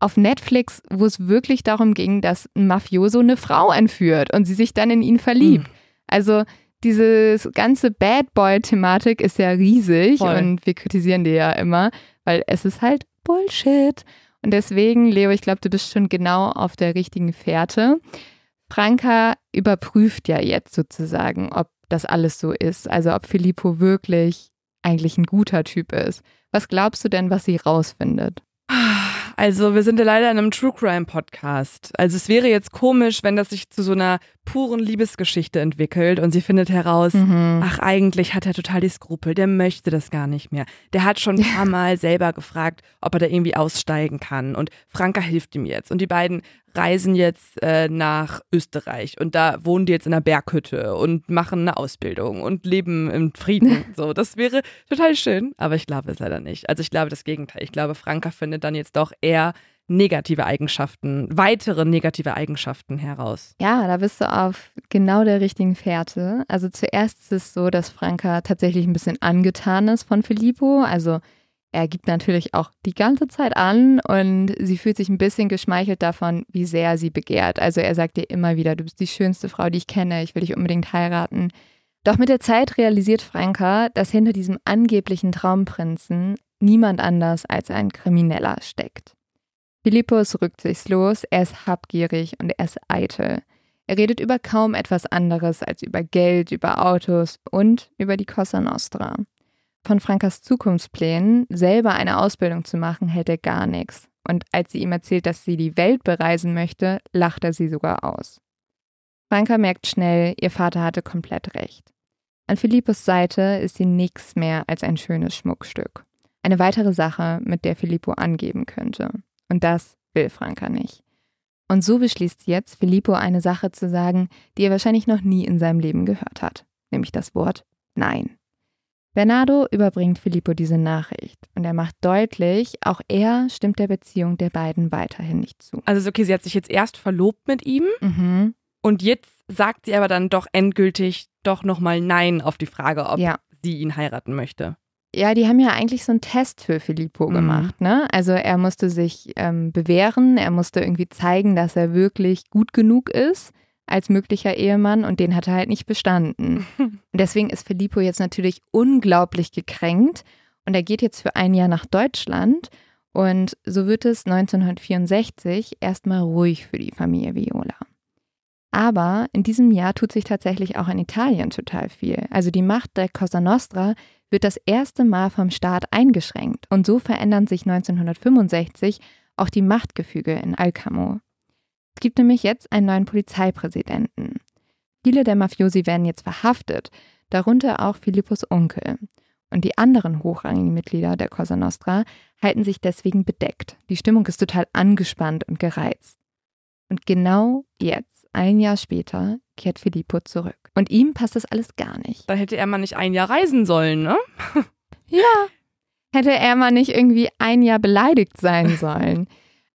auf Netflix, wo es wirklich darum ging, dass ein Mafioso eine Frau entführt und sie sich dann in ihn verliebt. Mhm. Also diese ganze Bad Boy-Thematik ist ja riesig Voll. und wir kritisieren die ja immer, weil es ist halt Bullshit. Und deswegen, Leo, ich glaube, du bist schon genau auf der richtigen Fährte. Franka überprüft ja jetzt sozusagen, ob das alles so ist. Also ob Filippo wirklich eigentlich ein guter Typ ist. Was glaubst du denn, was sie rausfindet? Also, wir sind ja leider in einem True Crime Podcast. Also, es wäre jetzt komisch, wenn das sich zu so einer puren Liebesgeschichte entwickelt und sie findet heraus, mhm. ach, eigentlich hat er total die Skrupel, der möchte das gar nicht mehr. Der hat schon ein paar Mal selber gefragt, ob er da irgendwie aussteigen kann und Franka hilft ihm jetzt und die beiden reisen jetzt äh, nach Österreich und da wohnen die jetzt in einer Berghütte und machen eine Ausbildung und leben im Frieden. So, das wäre total schön, aber ich glaube es leider nicht. Also ich glaube das Gegenteil. Ich glaube, Franka findet dann jetzt doch eher negative Eigenschaften, weitere negative Eigenschaften heraus. Ja, da bist du auf genau der richtigen Fährte. Also zuerst ist es so, dass Franka tatsächlich ein bisschen angetan ist von Filippo. Also er gibt natürlich auch die ganze Zeit an und sie fühlt sich ein bisschen geschmeichelt davon, wie sehr sie begehrt. Also er sagt ihr immer wieder, du bist die schönste Frau, die ich kenne, ich will dich unbedingt heiraten. Doch mit der Zeit realisiert Franka, dass hinter diesem angeblichen Traumprinzen niemand anders als ein Krimineller steckt. Filippo ist rücksichtslos, er ist habgierig und er ist eitel. Er redet über kaum etwas anderes als über Geld, über Autos und über die Cosa Nostra. Von Frankas Zukunftsplänen, selber eine Ausbildung zu machen, hält er gar nichts. Und als sie ihm erzählt, dass sie die Welt bereisen möchte, lacht er sie sogar aus. Franka merkt schnell, ihr Vater hatte komplett recht. An Philippos Seite ist sie nichts mehr als ein schönes Schmuckstück. Eine weitere Sache, mit der Filippo angeben könnte. Und das will Franka nicht. Und so beschließt sie jetzt, Filippo eine Sache zu sagen, die er wahrscheinlich noch nie in seinem Leben gehört hat, nämlich das Wort Nein. Bernardo überbringt Filippo diese Nachricht und er macht deutlich, auch er stimmt der Beziehung der beiden weiterhin nicht zu. Also okay, sie hat sich jetzt erst verlobt mit ihm Mhm. und jetzt sagt sie aber dann doch endgültig doch nochmal Nein auf die Frage, ob Ja. sie ihn heiraten möchte. Ja, die haben ja eigentlich so einen Test für Filippo Mhm. gemacht, ne? Also er musste sich ähm, bewähren, er musste irgendwie zeigen, dass er wirklich gut genug ist als möglicher Ehemann und den hat er halt nicht bestanden. Und deswegen ist Filippo jetzt natürlich unglaublich gekränkt und er geht jetzt für ein Jahr nach Deutschland und so wird es 1964 erstmal ruhig für die Familie Viola. Aber in diesem Jahr tut sich tatsächlich auch in Italien total viel. Also die Macht der Cosa Nostra wird das erste Mal vom Staat eingeschränkt und so verändern sich 1965 auch die Machtgefüge in Alcamo. Es gibt nämlich jetzt einen neuen Polizeipräsidenten. Viele der Mafiosi werden jetzt verhaftet, darunter auch Philippos Onkel. Und die anderen hochrangigen Mitglieder der Cosa Nostra halten sich deswegen bedeckt. Die Stimmung ist total angespannt und gereizt. Und genau jetzt, ein Jahr später, kehrt Filippo zurück. Und ihm passt das alles gar nicht. Dann hätte er mal nicht ein Jahr reisen sollen, ne? Ja. Hätte er mal nicht irgendwie ein Jahr beleidigt sein sollen.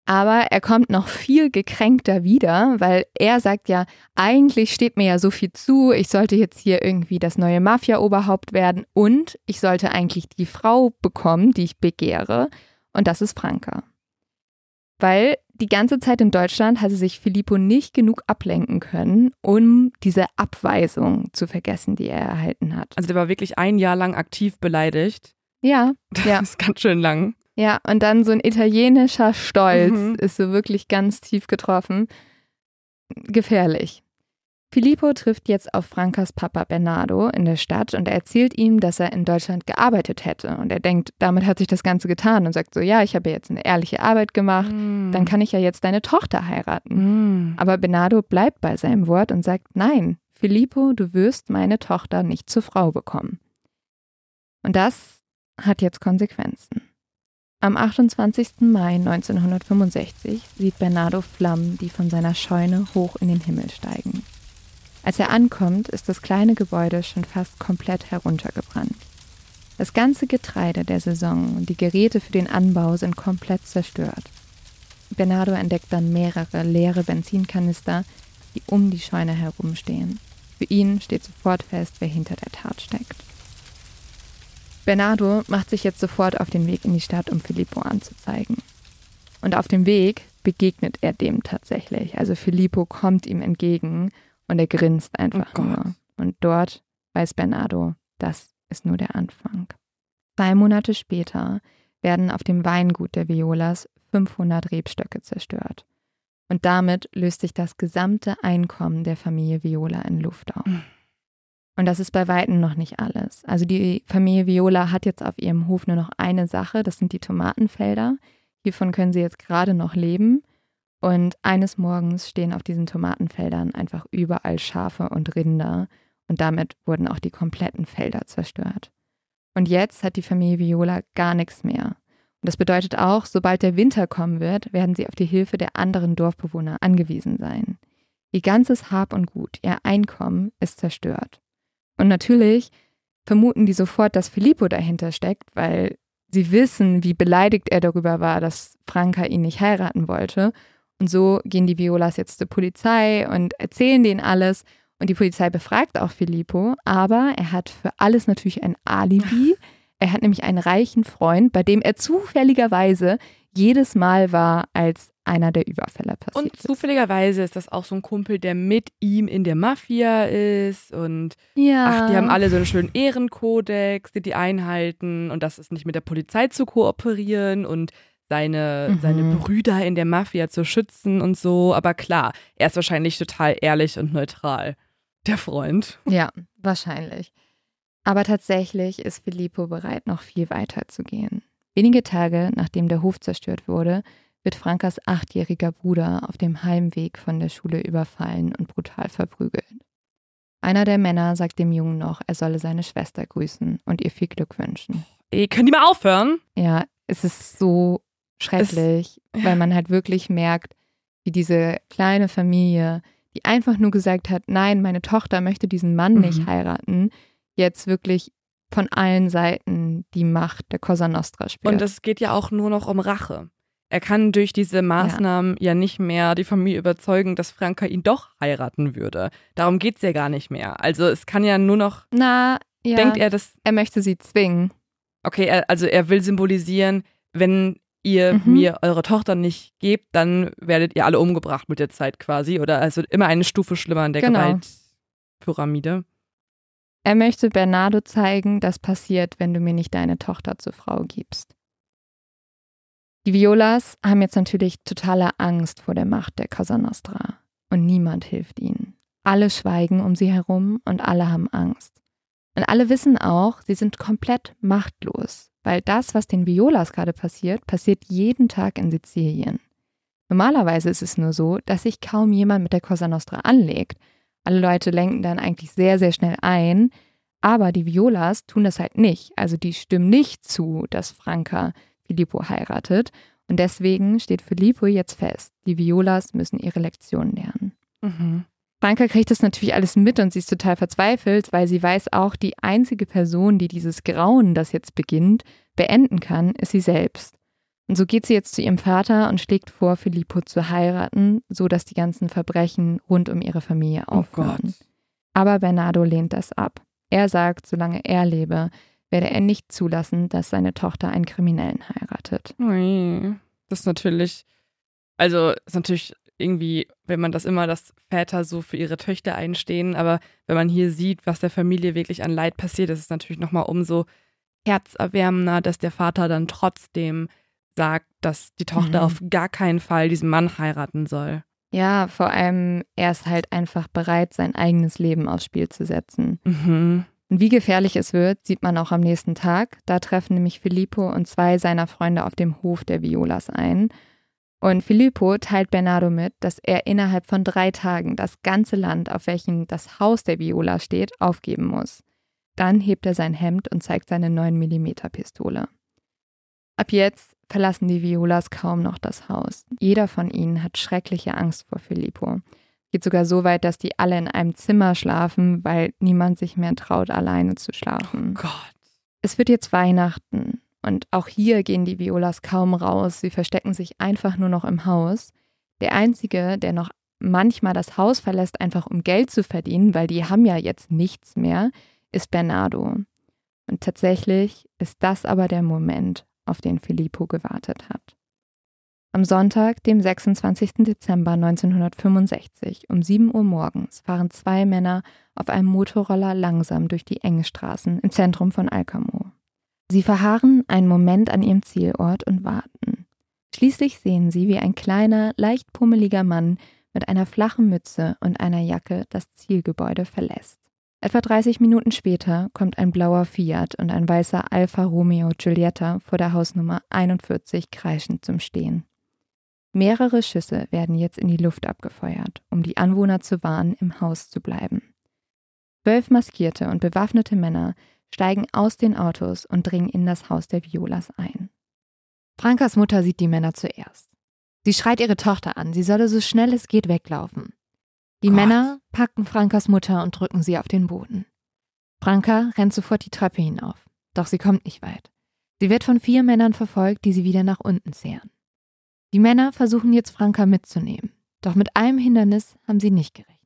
Aber er kommt noch viel gekränkter wieder, weil er sagt ja, eigentlich steht mir ja so viel zu, ich sollte jetzt hier irgendwie das neue Mafia-Oberhaupt werden und ich sollte eigentlich die Frau bekommen, die ich begehre. Und das ist Franka. Weil die ganze Zeit in Deutschland hatte sich Filippo nicht genug ablenken können, um diese Abweisung zu vergessen, die er erhalten hat. Also der war wirklich ein Jahr lang aktiv beleidigt. Ja, ja. Das ist ganz schön lang. Ja, und dann so ein italienischer Stolz Mhm. ist so wirklich ganz tief getroffen. Gefährlich. Filippo trifft jetzt auf Frankas Papa Bernardo in der Stadt und er erzählt ihm, dass er in Deutschland gearbeitet hätte. Und er denkt, damit hat sich das Ganze getan und sagt so, ja, ich habe jetzt eine ehrliche Arbeit gemacht, Mhm. dann kann ich ja jetzt deine Tochter heiraten. Mhm. Aber Bernardo bleibt bei seinem Wort und sagt, nein, Filippo, du wirst meine Tochter nicht zur Frau bekommen. Und das hat jetzt Konsequenzen. Am 28. Mai 1965 sieht Bernardo Flammen, die von seiner Scheune hoch in den Himmel steigen. Als er ankommt, ist das kleine Gebäude schon fast komplett heruntergebrannt. Das ganze Getreide der Saison und die Geräte für den Anbau sind komplett zerstört. Bernardo entdeckt dann mehrere leere Benzinkanister, die um die Scheune herumstehen. Für ihn steht sofort fest, wer hinter der Tat steckt. Bernardo macht sich jetzt sofort auf den Weg in die Stadt, um Filippo anzuzeigen. Und auf dem Weg begegnet er dem tatsächlich. Also Filippo kommt ihm entgegen und er grinst einfach Oh nur. Und dort weiß Bernardo, das ist nur der Anfang. Zwei Monate später werden auf dem Weingut der Violas 500 Rebstöcke zerstört. Und damit löst sich das gesamte Einkommen der Familie Viola in Luft auf. Mhm. Und das ist bei Weitem noch nicht alles. Also die Familie Viola hat jetzt auf ihrem Hof nur noch eine Sache, das sind die Tomatenfelder. Hiervon können sie jetzt gerade noch leben. Und eines Morgens stehen auf diesen Tomatenfeldern einfach überall Schafe und Rinder. Und damit wurden auch die kompletten Felder zerstört. Und jetzt hat die Familie Viola gar nichts mehr. Und das bedeutet auch, sobald der Winter kommen wird, werden sie auf die Hilfe der anderen Dorfbewohner angewiesen sein. Ihr ganzes Hab und Gut, ihr Einkommen ist zerstört. Und natürlich vermuten die sofort, dass Filippo dahinter steckt, weil sie wissen, wie beleidigt er darüber war, dass Franka ihn nicht heiraten wollte. Und so gehen die Violas jetzt zur Polizei und erzählen denen alles. Und die Polizei befragt auch Filippo, aber er hat für alles natürlich ein Alibi. Er hat nämlich einen reichen Freund, bei dem er zufälligerweise jedes Mal war, als einer der Überfälle passiert Und zufälligerweise ist das auch so ein Kumpel, der mit ihm in der Mafia ist. Und Ja. ach, die haben alle so einen schönen Ehrenkodex, den die einhalten. Und das ist nicht mit der Polizei zu kooperieren und seine, Mhm. seine Brüder in der Mafia zu schützen und so. Aber klar, er ist wahrscheinlich total ehrlich und neutral. Der Freund. Ja, wahrscheinlich. Aber tatsächlich ist Filippo bereit, noch viel weiter zu gehen. Wenige Tage nachdem der Hof zerstört wurde, wird Frankas achtjähriger Bruder auf dem Heimweg von der Schule überfallen und brutal verprügelt. Einer der Männer sagt dem Jungen noch, er solle seine Schwester grüßen und ihr viel Glück wünschen. Ey, können die mal aufhören? Ja, es ist so schrecklich, es, weil man halt wirklich merkt, wie diese kleine Familie, die einfach nur gesagt hat, nein, meine Tochter möchte diesen Mann mhm. nicht heiraten, jetzt wirklich von allen Seiten die Macht der Cosa Nostra spielt. Und es geht ja auch nur noch um Rache. Er kann durch diese Maßnahmen ja, ja nicht mehr die Familie überzeugen, dass Franka ihn doch heiraten würde. Darum geht es ja gar nicht mehr. Also es kann ja nur noch. Na, ja. Denkt er, dass. Er möchte sie zwingen. Okay, also er will symbolisieren, wenn ihr mhm. mir eure Tochter nicht gebt, dann werdet ihr alle umgebracht mit der Zeit quasi. Oder also immer eine Stufe schlimmer in der genau. Gewaltpyramide. Er möchte Bernardo zeigen, das passiert, wenn du mir nicht deine Tochter zur Frau gibst. Die Violas haben jetzt natürlich totale Angst vor der Macht der Casa Nostra und niemand hilft ihnen. Alle schweigen um sie herum und alle haben Angst. Und alle wissen auch, sie sind komplett machtlos, weil das, was den Violas gerade passiert, passiert jeden Tag in Sizilien. Normalerweise ist es nur so, dass sich kaum jemand mit der Cosa Nostra anlegt. Alle Leute lenken dann eigentlich sehr, sehr schnell ein, aber die Violas tun das halt nicht. Also die stimmen nicht zu, dass Franca Filippo heiratet. Und deswegen steht Filippo jetzt fest, die Violas müssen ihre Lektion lernen. Mhm. Franka kriegt das natürlich alles mit und sie ist total verzweifelt, weil sie weiß auch, die einzige Person, die dieses Grauen, das jetzt beginnt, beenden kann, ist sie selbst. Und so geht sie jetzt zu ihrem Vater und schlägt vor, Filippo zu heiraten, so dass die ganzen Verbrechen rund um ihre Familie oh aufhören. Oh Aber Bernardo lehnt das ab. Er sagt, solange er lebe, werde er nicht zulassen, dass seine Tochter einen Kriminellen heiratet. Ui, das ist natürlich, also ist natürlich irgendwie, wenn man das immer, dass Väter so für ihre Töchter einstehen, aber wenn man hier sieht, was der Familie wirklich an Leid passiert, ist es natürlich nochmal umso herzerwärmender, dass der Vater dann trotzdem sagt, dass die Tochter mhm. auf gar keinen Fall diesen Mann heiraten soll. Ja, vor allem er ist halt einfach bereit, sein eigenes Leben aufs Spiel zu setzen. Mhm. Und wie gefährlich es wird, sieht man auch am nächsten Tag. Da treffen nämlich Filippo und zwei seiner Freunde auf dem Hof der Violas ein. Und Filippo teilt Bernardo mit, dass er innerhalb von drei Tagen das ganze Land, auf welchem das Haus der Viola steht, aufgeben muss. Dann hebt er sein Hemd und zeigt seine 9mm Pistole. Ab jetzt verlassen die Violas kaum noch das Haus. Jeder von ihnen hat schreckliche Angst vor Filippo. Geht sogar so weit, dass die alle in einem Zimmer schlafen, weil niemand sich mehr traut, alleine zu schlafen. Oh Gott. Es wird jetzt Weihnachten und auch hier gehen die Violas kaum raus. Sie verstecken sich einfach nur noch im Haus. Der Einzige, der noch manchmal das Haus verlässt, einfach um Geld zu verdienen, weil die haben ja jetzt nichts mehr, ist Bernardo. Und tatsächlich ist das aber der Moment, auf den Filippo gewartet hat. Am Sonntag, dem 26. Dezember 1965 um 7 Uhr morgens fahren zwei Männer auf einem Motorroller langsam durch die enge Straßen im Zentrum von Alcamo. Sie verharren einen Moment an ihrem Zielort und warten. Schließlich sehen sie, wie ein kleiner, leicht pummeliger Mann mit einer flachen Mütze und einer Jacke das Zielgebäude verlässt. Etwa 30 Minuten später kommt ein blauer Fiat und ein weißer Alfa Romeo Giulietta vor der Hausnummer 41 kreischend zum Stehen. Mehrere Schüsse werden jetzt in die Luft abgefeuert, um die Anwohner zu warnen, im Haus zu bleiben. Zwölf maskierte und bewaffnete Männer steigen aus den Autos und dringen in das Haus der Violas ein. Frankas Mutter sieht die Männer zuerst. Sie schreit ihre Tochter an, sie solle so schnell es geht weglaufen. Die Gott. Männer packen Frankas Mutter und drücken sie auf den Boden. Franka rennt sofort die Treppe hinauf, doch sie kommt nicht weit. Sie wird von vier Männern verfolgt, die sie wieder nach unten zehren. Die Männer versuchen jetzt Franka mitzunehmen, doch mit einem Hindernis haben sie nicht gerechnet.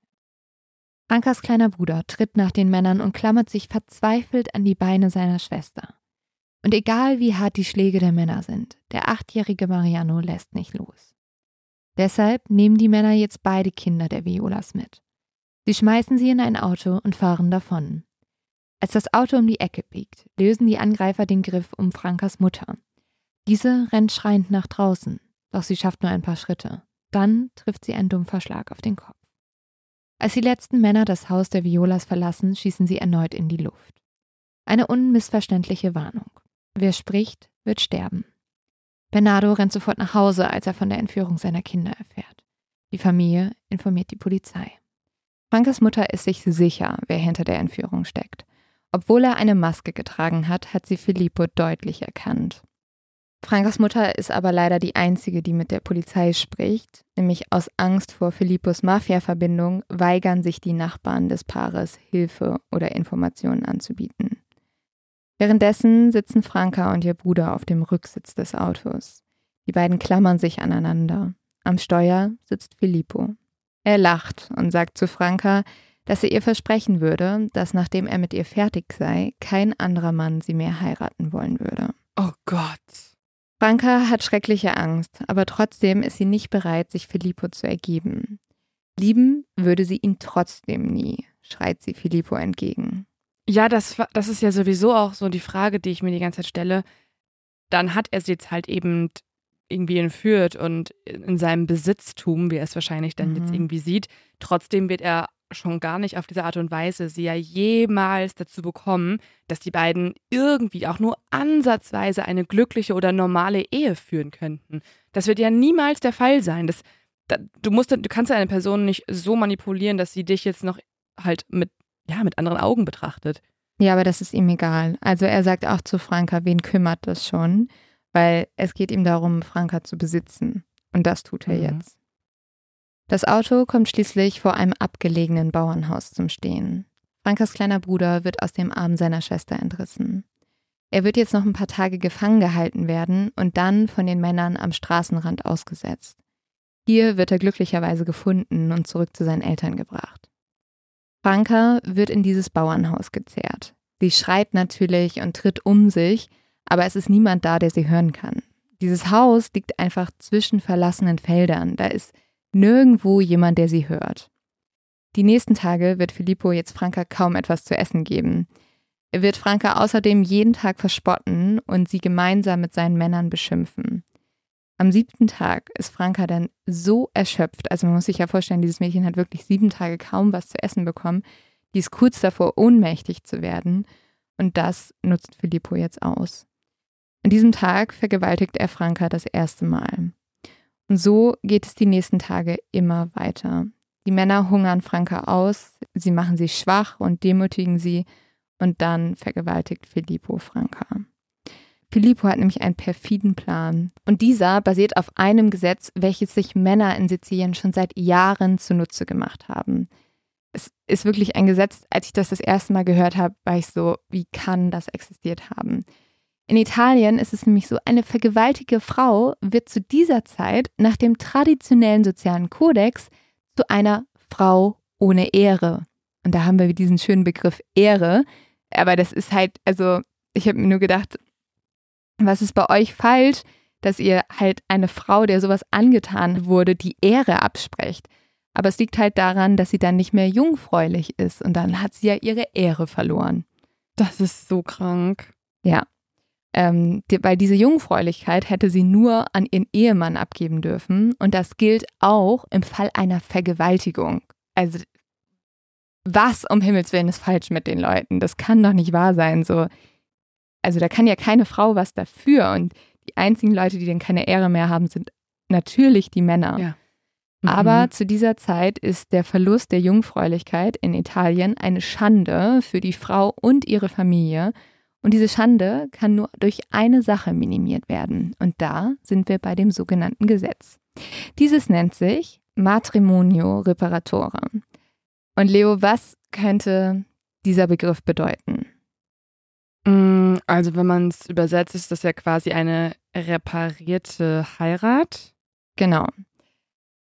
Frankas kleiner Bruder tritt nach den Männern und klammert sich verzweifelt an die Beine seiner Schwester. Und egal wie hart die Schläge der Männer sind, der achtjährige Mariano lässt nicht los. Deshalb nehmen die Männer jetzt beide Kinder der Violas mit. Sie schmeißen sie in ein Auto und fahren davon. Als das Auto um die Ecke biegt, lösen die Angreifer den Griff um Frankas Mutter. Diese rennt schreiend nach draußen, doch sie schafft nur ein paar Schritte. Dann trifft sie einen dumpfer Schlag auf den Kopf. Als die letzten Männer das Haus der Violas verlassen, schießen sie erneut in die Luft. Eine unmissverständliche Warnung. Wer spricht, wird sterben. Bernardo rennt sofort nach Hause, als er von der Entführung seiner Kinder erfährt. Die Familie informiert die Polizei. Frankas Mutter ist sich sicher, wer hinter der Entführung steckt. Obwohl er eine Maske getragen hat, hat sie Filippo deutlich erkannt. Frankas Mutter ist aber leider die einzige, die mit der Polizei spricht, nämlich aus Angst vor Filippos Mafia-Verbindung weigern sich die Nachbarn des Paares, Hilfe oder Informationen anzubieten. Währenddessen sitzen Franka und ihr Bruder auf dem Rücksitz des Autos. Die beiden klammern sich aneinander. Am Steuer sitzt Filippo. Er lacht und sagt zu Franka, dass er ihr versprechen würde, dass nachdem er mit ihr fertig sei, kein anderer Mann sie mehr heiraten wollen würde. Oh Gott. Franka hat schreckliche Angst, aber trotzdem ist sie nicht bereit, sich Filippo zu ergeben. Lieben würde sie ihn trotzdem nie, schreit sie Filippo entgegen. Ja, das, das ist ja sowieso auch so die Frage, die ich mir die ganze Zeit stelle. Dann hat er sie jetzt halt eben irgendwie entführt und in seinem Besitztum, wie er es wahrscheinlich dann mhm. jetzt irgendwie sieht. Trotzdem wird er schon gar nicht auf diese Art und Weise sie ja jemals dazu bekommen, dass die beiden irgendwie auch nur ansatzweise eine glückliche oder normale Ehe führen könnten. Das wird ja niemals der Fall sein. Das, da, du, musst, du kannst eine Person nicht so manipulieren, dass sie dich jetzt noch halt mit, ja, mit anderen Augen betrachtet. Ja, aber das ist ihm egal. Also er sagt auch zu Franka, wen kümmert das schon? weil es geht ihm darum, Franka zu besitzen. Und das tut er mhm. jetzt. Das Auto kommt schließlich vor einem abgelegenen Bauernhaus zum Stehen. Frankas kleiner Bruder wird aus dem Arm seiner Schwester entrissen. Er wird jetzt noch ein paar Tage gefangen gehalten werden und dann von den Männern am Straßenrand ausgesetzt. Hier wird er glücklicherweise gefunden und zurück zu seinen Eltern gebracht. Franka wird in dieses Bauernhaus gezerrt. Sie schreit natürlich und tritt um sich, aber es ist niemand da, der sie hören kann. Dieses Haus liegt einfach zwischen verlassenen Feldern. Da ist nirgendwo jemand, der sie hört. Die nächsten Tage wird Filippo jetzt Franka kaum etwas zu essen geben. Er wird Franka außerdem jeden Tag verspotten und sie gemeinsam mit seinen Männern beschimpfen. Am siebten Tag ist Franka dann so erschöpft, also man muss sich ja vorstellen, dieses Mädchen hat wirklich sieben Tage kaum was zu essen bekommen, die ist kurz davor, ohnmächtig zu werden. Und das nutzt Filippo jetzt aus. An diesem Tag vergewaltigt er Franka das erste Mal. Und so geht es die nächsten Tage immer weiter. Die Männer hungern Franka aus, sie machen sie schwach und demütigen sie und dann vergewaltigt Filippo Franka. Filippo hat nämlich einen perfiden Plan. Und dieser basiert auf einem Gesetz, welches sich Männer in Sizilien schon seit Jahren zunutze gemacht haben. Es ist wirklich ein Gesetz, als ich das das erste Mal gehört habe, war ich so, wie kann das existiert haben? In Italien ist es nämlich so, eine vergewaltigte Frau wird zu dieser Zeit nach dem traditionellen sozialen Kodex zu einer Frau ohne Ehre. Und da haben wir diesen schönen Begriff Ehre. Aber das ist halt, also ich habe mir nur gedacht, was ist bei euch falsch, dass ihr halt eine Frau, der sowas angetan wurde, die Ehre absprecht. Aber es liegt halt daran, dass sie dann nicht mehr jungfräulich ist und dann hat sie ja ihre Ehre verloren. Das ist so krank. Ja, ähm, die, weil diese Jungfräulichkeit hätte sie nur an ihren Ehemann abgeben dürfen. Und das gilt auch im Fall einer Vergewaltigung. Also, was um Himmels Willen ist falsch mit den Leuten? Das kann doch nicht wahr sein. So, also, da kann ja keine Frau was dafür. Und die einzigen Leute, die dann keine Ehre mehr haben, sind natürlich die Männer. Ja. Mhm. Aber zu dieser Zeit ist der Verlust der Jungfräulichkeit in Italien eine Schande für die Frau und ihre Familie. Und diese Schande kann nur durch eine Sache minimiert werden. Und da sind wir bei dem sogenannten Gesetz. Dieses nennt sich Matrimonio Reparatore. Und Leo, was könnte dieser Begriff bedeuten? Mm, also wenn man es übersetzt, ist das ja quasi eine reparierte Heirat. Genau.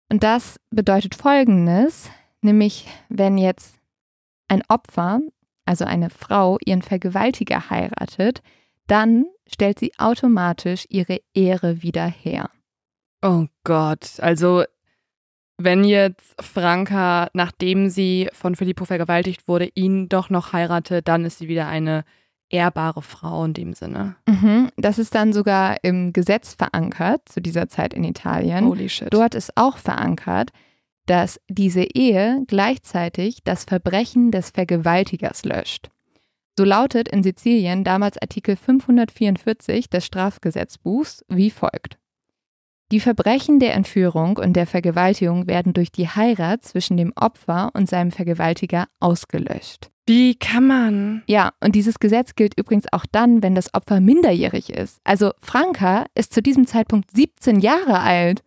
Und das bedeutet Folgendes, nämlich wenn jetzt ein Opfer also eine Frau, ihren Vergewaltiger heiratet, dann stellt sie automatisch ihre Ehre wieder her. Oh Gott, also wenn jetzt Franka, nachdem sie von Filippo vergewaltigt wurde, ihn doch noch heiratet, dann ist sie wieder eine ehrbare Frau in dem Sinne. Mhm, das ist dann sogar im Gesetz verankert zu dieser Zeit in Italien. Holy shit. Dort ist auch verankert, dass diese Ehe gleichzeitig das Verbrechen des Vergewaltigers löscht. So lautet in Sizilien damals Artikel 544 des Strafgesetzbuchs wie folgt. Die Verbrechen der Entführung und der Vergewaltigung werden durch die Heirat zwischen dem Opfer und seinem Vergewaltiger ausgelöscht. Wie kann man? Ja, und dieses Gesetz gilt übrigens auch dann, wenn das Opfer minderjährig ist. Also Franka ist zu diesem Zeitpunkt 17 Jahre alt.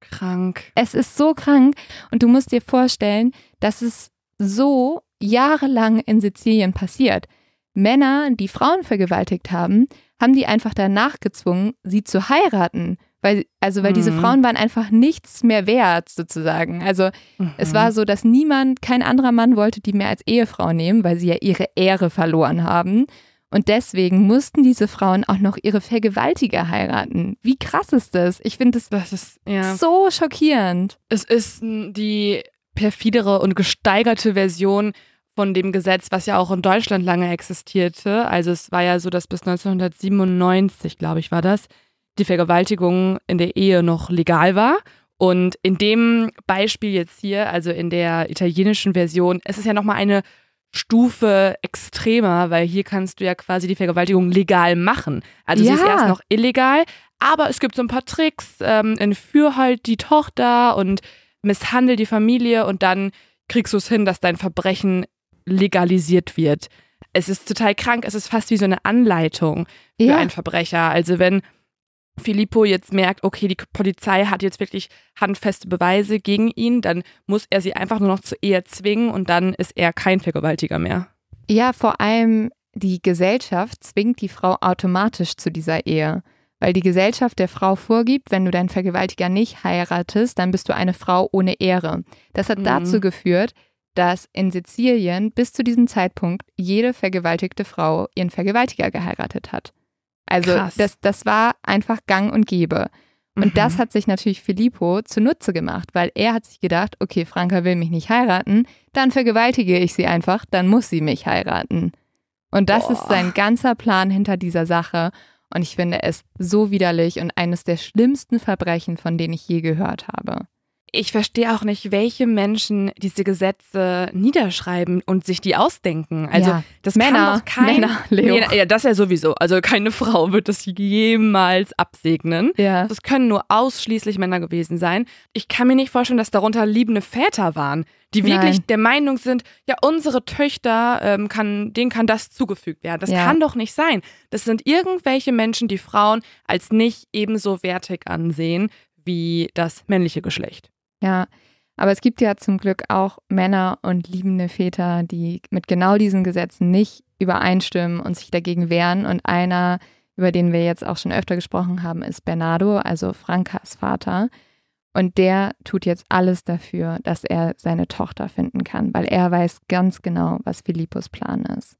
Krank. Es ist so krank und du musst dir vorstellen, dass es so jahrelang in Sizilien passiert. Männer, die Frauen vergewaltigt haben, haben die einfach danach gezwungen, sie zu heiraten. Weil, also, weil mhm. diese Frauen waren einfach nichts mehr wert, sozusagen. Also, mhm. es war so, dass niemand, kein anderer Mann wollte die mehr als Ehefrau nehmen, weil sie ja ihre Ehre verloren haben. Und deswegen mussten diese Frauen auch noch ihre Vergewaltiger heiraten. Wie krass ist das? Ich finde das, das ist, ja. so schockierend. Es ist die perfidere und gesteigerte Version von dem Gesetz, was ja auch in Deutschland lange existierte. Also es war ja so, dass bis 1997, glaube ich, war das, die Vergewaltigung in der Ehe noch legal war. Und in dem Beispiel jetzt hier, also in der italienischen Version, es ist ja nochmal eine Stufe extremer, weil hier kannst du ja quasi die Vergewaltigung legal machen. Also ja. sie ist erst noch illegal, aber es gibt so ein paar Tricks, ähm, entführ halt die Tochter und misshandel die Familie und dann kriegst du es hin, dass dein Verbrechen legalisiert wird. Es ist total krank, es ist fast wie so eine Anleitung für ja. einen Verbrecher. Also wenn Filippo jetzt merkt, okay, die Polizei hat jetzt wirklich handfeste Beweise gegen ihn, dann muss er sie einfach nur noch zur Ehe zwingen und dann ist er kein Vergewaltiger mehr. Ja, vor allem die Gesellschaft zwingt die Frau automatisch zu dieser Ehe. Weil die Gesellschaft der Frau vorgibt, wenn du deinen Vergewaltiger nicht heiratest, dann bist du eine Frau ohne Ehre. Das hat mhm. dazu geführt, dass in Sizilien bis zu diesem Zeitpunkt jede vergewaltigte Frau ihren Vergewaltiger geheiratet hat. Also das, das war einfach gang und gäbe. Und mhm. das hat sich natürlich Filippo zunutze gemacht, weil er hat sich gedacht, okay, Franka will mich nicht heiraten, dann vergewaltige ich sie einfach, dann muss sie mich heiraten. Und das Boah. ist sein ganzer Plan hinter dieser Sache. Und ich finde es so widerlich und eines der schlimmsten Verbrechen, von denen ich je gehört habe ich verstehe auch nicht, welche Menschen diese Gesetze niederschreiben und sich die ausdenken. Also ja. das Männer, kann doch kein Männer, Leo. Ja, das ja sowieso. Also keine Frau wird das jemals absegnen. Ja. Das können nur ausschließlich Männer gewesen sein. Ich kann mir nicht vorstellen, dass darunter liebende Väter waren, die wirklich Nein. der Meinung sind, ja, unsere Töchter, ähm, kann, denen kann das zugefügt werden. Das ja. kann doch nicht sein. Das sind irgendwelche Menschen, die Frauen als nicht ebenso wertig ansehen wie das männliche Geschlecht. Ja, aber es gibt ja zum Glück auch Männer und liebende Väter, die mit genau diesen Gesetzen nicht übereinstimmen und sich dagegen wehren. Und einer, über den wir jetzt auch schon öfter gesprochen haben, ist Bernardo, also Frankas Vater. Und der tut jetzt alles dafür, dass er seine Tochter finden kann, weil er weiß ganz genau, was Philippos Plan ist.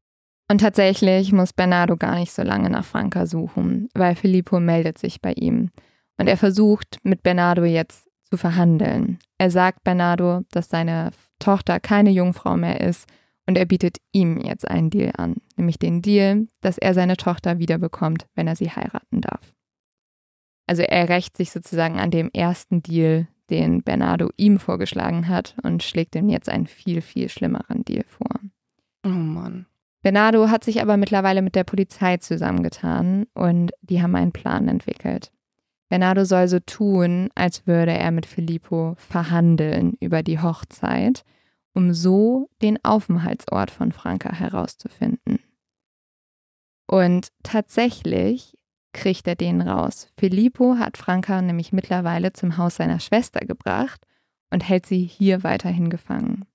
Und tatsächlich muss Bernardo gar nicht so lange nach Franka suchen, weil Filippo meldet sich bei ihm. Und er versucht mit Bernardo jetzt zu verhandeln. Er sagt Bernardo, dass seine Tochter keine Jungfrau mehr ist und er bietet ihm jetzt einen Deal an, nämlich den Deal, dass er seine Tochter wiederbekommt, wenn er sie heiraten darf. Also er rächt sich sozusagen an dem ersten Deal, den Bernardo ihm vorgeschlagen hat und schlägt ihm jetzt einen viel, viel schlimmeren Deal vor. Oh Mann. Bernardo hat sich aber mittlerweile mit der Polizei zusammengetan und die haben einen Plan entwickelt. Bernardo soll so tun, als würde er mit Filippo verhandeln über die Hochzeit, um so den Aufenthaltsort von Franka herauszufinden. Und tatsächlich kriegt er den raus. Filippo hat Franka nämlich mittlerweile zum Haus seiner Schwester gebracht und hält sie hier weiterhin gefangen.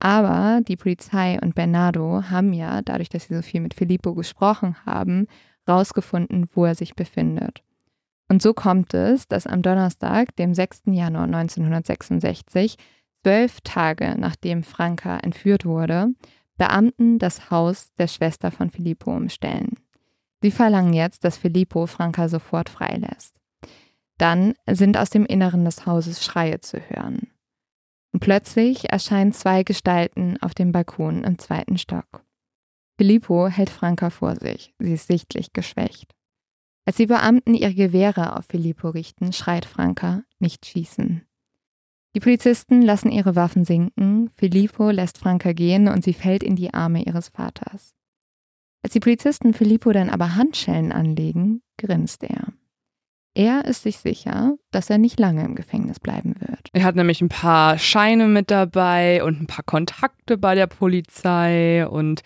Aber die Polizei und Bernardo haben ja, dadurch, dass sie so viel mit Filippo gesprochen haben, rausgefunden, wo er sich befindet. Und so kommt es, dass am Donnerstag, dem 6. Januar 1966, zwölf Tage nachdem Franka entführt wurde, Beamten das Haus der Schwester von Filippo umstellen. Sie verlangen jetzt, dass Filippo Franka sofort freilässt. Dann sind aus dem Inneren des Hauses Schreie zu hören. Und plötzlich erscheinen zwei Gestalten auf dem Balkon im zweiten Stock. Filippo hält Franka vor sich. Sie ist sichtlich geschwächt. Als die Beamten ihre Gewehre auf Filippo richten, schreit Franka, nicht schießen. Die Polizisten lassen ihre Waffen sinken, Filippo lässt Franka gehen und sie fällt in die Arme ihres Vaters. Als die Polizisten Filippo dann aber Handschellen anlegen, grinst er. er ist sich sicher, dass er nicht lange im Gefängnis bleiben wird. Er hat nämlich ein paar Scheine mit dabei und ein paar Kontakte bei der Polizei und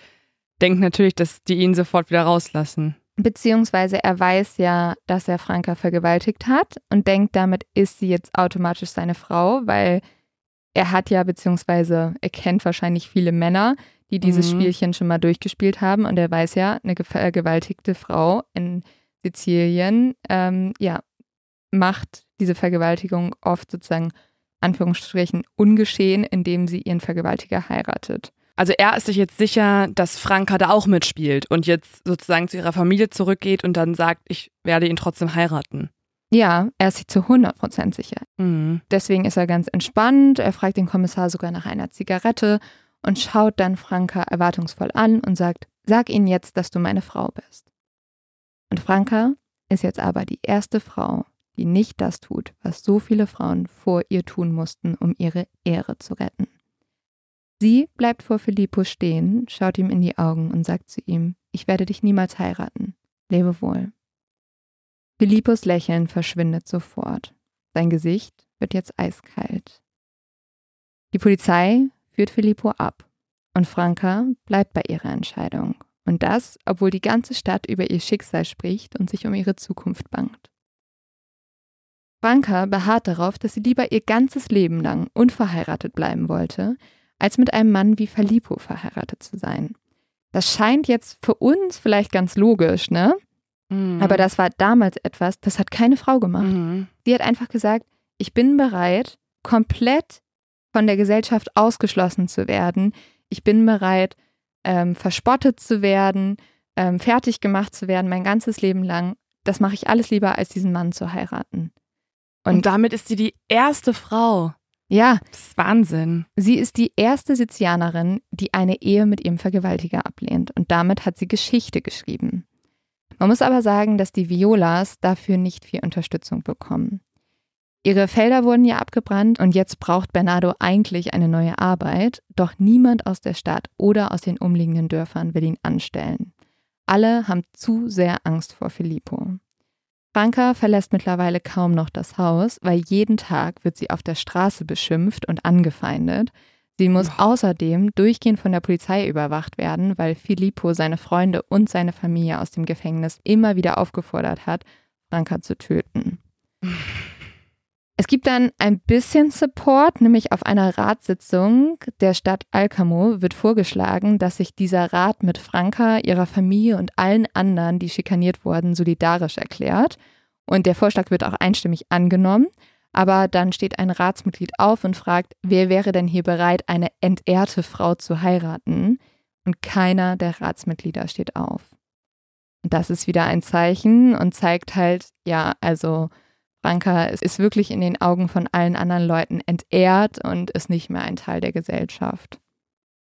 denkt natürlich, dass die ihn sofort wieder rauslassen. Beziehungsweise er weiß ja, dass er Franka vergewaltigt hat und denkt, damit ist sie jetzt automatisch seine Frau, weil er hat ja, beziehungsweise er kennt wahrscheinlich viele Männer, die dieses mhm. Spielchen schon mal durchgespielt haben und er weiß ja, eine vergewaltigte Frau in Sizilien, ähm, ja, macht diese Vergewaltigung oft sozusagen Anführungsstrichen ungeschehen, indem sie ihren Vergewaltiger heiratet. Also er ist sich jetzt sicher, dass Franka da auch mitspielt und jetzt sozusagen zu ihrer Familie zurückgeht und dann sagt, ich werde ihn trotzdem heiraten. Ja, er ist sich zu 100% sicher. Mhm. Deswegen ist er ganz entspannt. Er fragt den Kommissar sogar nach einer Zigarette und schaut dann Franka erwartungsvoll an und sagt, sag ihnen jetzt, dass du meine Frau bist. Und Franka ist jetzt aber die erste Frau, die nicht das tut, was so viele Frauen vor ihr tun mussten, um ihre Ehre zu retten. Sie bleibt vor Filippo stehen, schaut ihm in die Augen und sagt zu ihm, ich werde dich niemals heiraten. Lebe wohl. Philippos Lächeln verschwindet sofort. Sein Gesicht wird jetzt eiskalt. Die Polizei führt Filippo ab und Franka bleibt bei ihrer Entscheidung. Und das, obwohl die ganze Stadt über ihr Schicksal spricht und sich um ihre Zukunft bangt. Franka beharrt darauf, dass sie lieber ihr ganzes Leben lang unverheiratet bleiben wollte, als mit einem Mann wie Filippo verheiratet zu sein. Das scheint jetzt für uns vielleicht ganz logisch, ne? Mhm. Aber das war damals etwas, das hat keine Frau gemacht. Mhm. Sie hat einfach gesagt, ich bin bereit, komplett von der Gesellschaft ausgeschlossen zu werden. Ich bin bereit, ähm, verspottet zu werden, ähm, fertig gemacht zu werden, mein ganzes Leben lang. Das mache ich alles lieber, als diesen Mann zu heiraten. Und, Und damit ist sie die erste Frau. Ja. Das ist Wahnsinn. Sie ist die erste Sizianerin, die eine Ehe mit ihrem Vergewaltiger ablehnt. Und damit hat sie Geschichte geschrieben. Man muss aber sagen, dass die Violas dafür nicht viel Unterstützung bekommen. Ihre Felder wurden ja abgebrannt und jetzt braucht Bernardo eigentlich eine neue Arbeit, doch niemand aus der Stadt oder aus den umliegenden Dörfern will ihn anstellen. Alle haben zu sehr Angst vor Filippo. Franka verlässt mittlerweile kaum noch das Haus, weil jeden Tag wird sie auf der Straße beschimpft und angefeindet Sie muss außerdem durchgehend von der Polizei überwacht werden, weil Filippo seine Freunde und seine Familie aus dem Gefängnis immer wieder aufgefordert hat, Franka zu töten. Es gibt dann ein bisschen Support, nämlich auf einer Ratssitzung der Stadt Alcamo wird vorgeschlagen, dass sich dieser Rat mit Franka, ihrer Familie und allen anderen, die schikaniert wurden, solidarisch erklärt. Und der Vorschlag wird auch einstimmig angenommen. Aber dann steht ein Ratsmitglied auf und fragt, wer wäre denn hier bereit, eine entehrte Frau zu heiraten? Und keiner der Ratsmitglieder steht auf. Und das ist wieder ein Zeichen und zeigt halt, ja, also Franka ist wirklich in den Augen von allen anderen Leuten entehrt und ist nicht mehr ein Teil der Gesellschaft.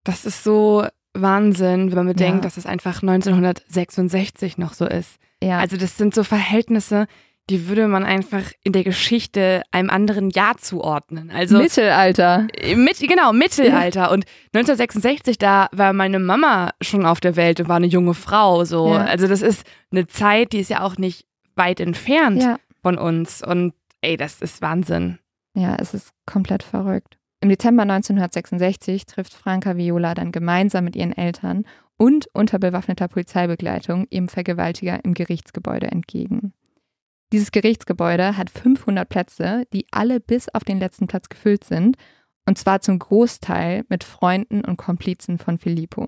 Das ist so Wahnsinn, wenn man bedenkt, ja. dass es einfach 1966 noch so ist. Ja. Also das sind so Verhältnisse, die würde man einfach in der Geschichte einem anderen Jahr zuordnen. Also Mittelalter. Mit, genau, Mittelalter. Und 1966, da war meine Mama schon auf der Welt und war eine junge Frau. So. Ja. Also das ist eine Zeit, die ist ja auch nicht weit entfernt ja. Von uns. Und ey, das ist Wahnsinn. Ja, es ist komplett verrückt. Im Dezember 1966 trifft Franca Viola dann gemeinsam mit ihren Eltern und unter bewaffneter Polizeibegleitung ihrem Vergewaltiger im Gerichtsgebäude entgegen. Dieses Gerichtsgebäude hat 500 Plätze, die alle bis auf den letzten Platz gefüllt sind, und zwar zum Großteil mit Freunden und Komplizen von Filippo.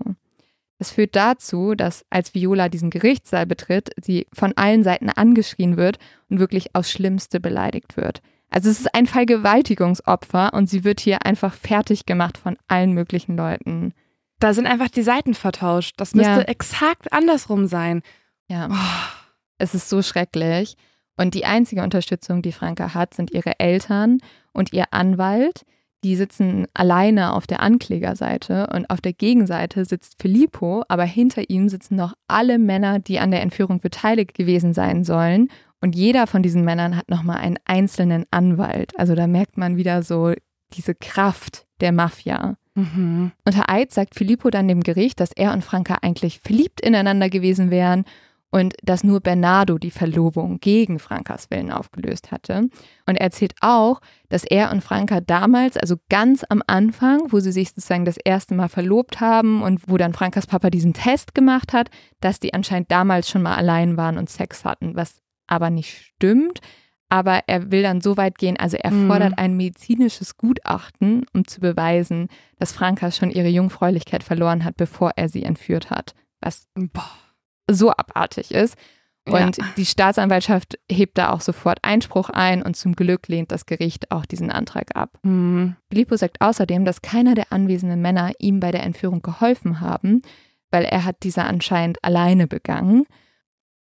Das führt dazu, dass als Viola diesen Gerichtssaal betritt, sie von allen Seiten angeschrien wird und wirklich aufs Schlimmste beleidigt wird. Also es ist ein Vergewaltigungsopfer und sie wird hier einfach fertig gemacht von allen möglichen Leuten. Da sind einfach die Seiten vertauscht. Das müsste ja. exakt andersrum sein. Ja. Oh. Es ist so schrecklich. Und die einzige Unterstützung, die Franka hat, sind ihre Eltern und ihr Anwalt. Die sitzen alleine auf der Anklägerseite und auf der Gegenseite sitzt Filippo, aber hinter ihm sitzen noch alle Männer, die an der Entführung beteiligt gewesen sein sollen. Und jeder von diesen Männern hat nochmal einen einzelnen Anwalt. Also da merkt man wieder so diese Kraft der Mafia. Mhm. Unter Eid sagt Filippo dann dem Gericht, dass er und Franka eigentlich verliebt ineinander gewesen wären und dass nur Bernardo die Verlobung gegen Frankas Willen aufgelöst hatte. Und er erzählt auch, dass er und Franka damals, also ganz am Anfang, wo sie sich sozusagen das erste Mal verlobt haben und wo dann Frankas Papa diesen Test gemacht hat, dass die anscheinend damals schon mal allein waren und Sex hatten, was aber nicht stimmt. Aber er will dann so weit gehen, also er mhm. fordert ein medizinisches Gutachten, um zu beweisen, dass Franka schon ihre Jungfräulichkeit verloren hat, bevor er sie entführt hat. Was Boah so abartig ist. Und ja. die Staatsanwaltschaft hebt da auch sofort Einspruch ein und zum Glück lehnt das Gericht auch diesen Antrag ab. Mhm. Filippo sagt außerdem, dass keiner der anwesenden Männer ihm bei der Entführung geholfen haben, weil er hat diese anscheinend alleine begangen.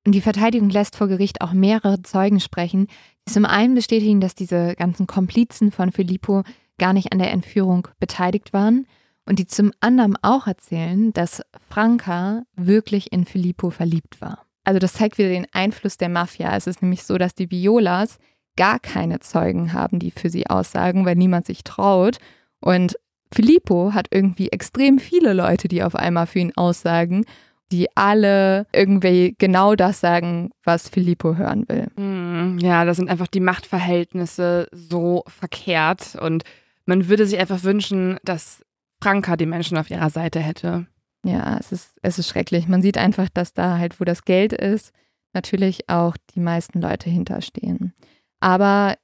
Und die Verteidigung lässt vor Gericht auch mehrere Zeugen sprechen, die zum einen bestätigen, dass diese ganzen Komplizen von Filippo gar nicht an der Entführung beteiligt waren und die zum anderen auch erzählen, dass Franca wirklich in Filippo verliebt war. Also das zeigt wieder den Einfluss der Mafia. Es ist nämlich so, dass die Violas gar keine Zeugen haben, die für sie aussagen, weil niemand sich traut. Und Filippo hat irgendwie extrem viele Leute, die auf einmal für ihn aussagen, die alle irgendwie genau das sagen, was Filippo hören will. Hm, ja, da sind einfach die Machtverhältnisse so verkehrt und man würde sich einfach wünschen, dass Franka die Menschen auf ihrer Seite hätte. Ja, es ist, es ist schrecklich. Man sieht einfach, dass da halt, wo das Geld ist, natürlich auch die meisten Leute hinterstehen. Aber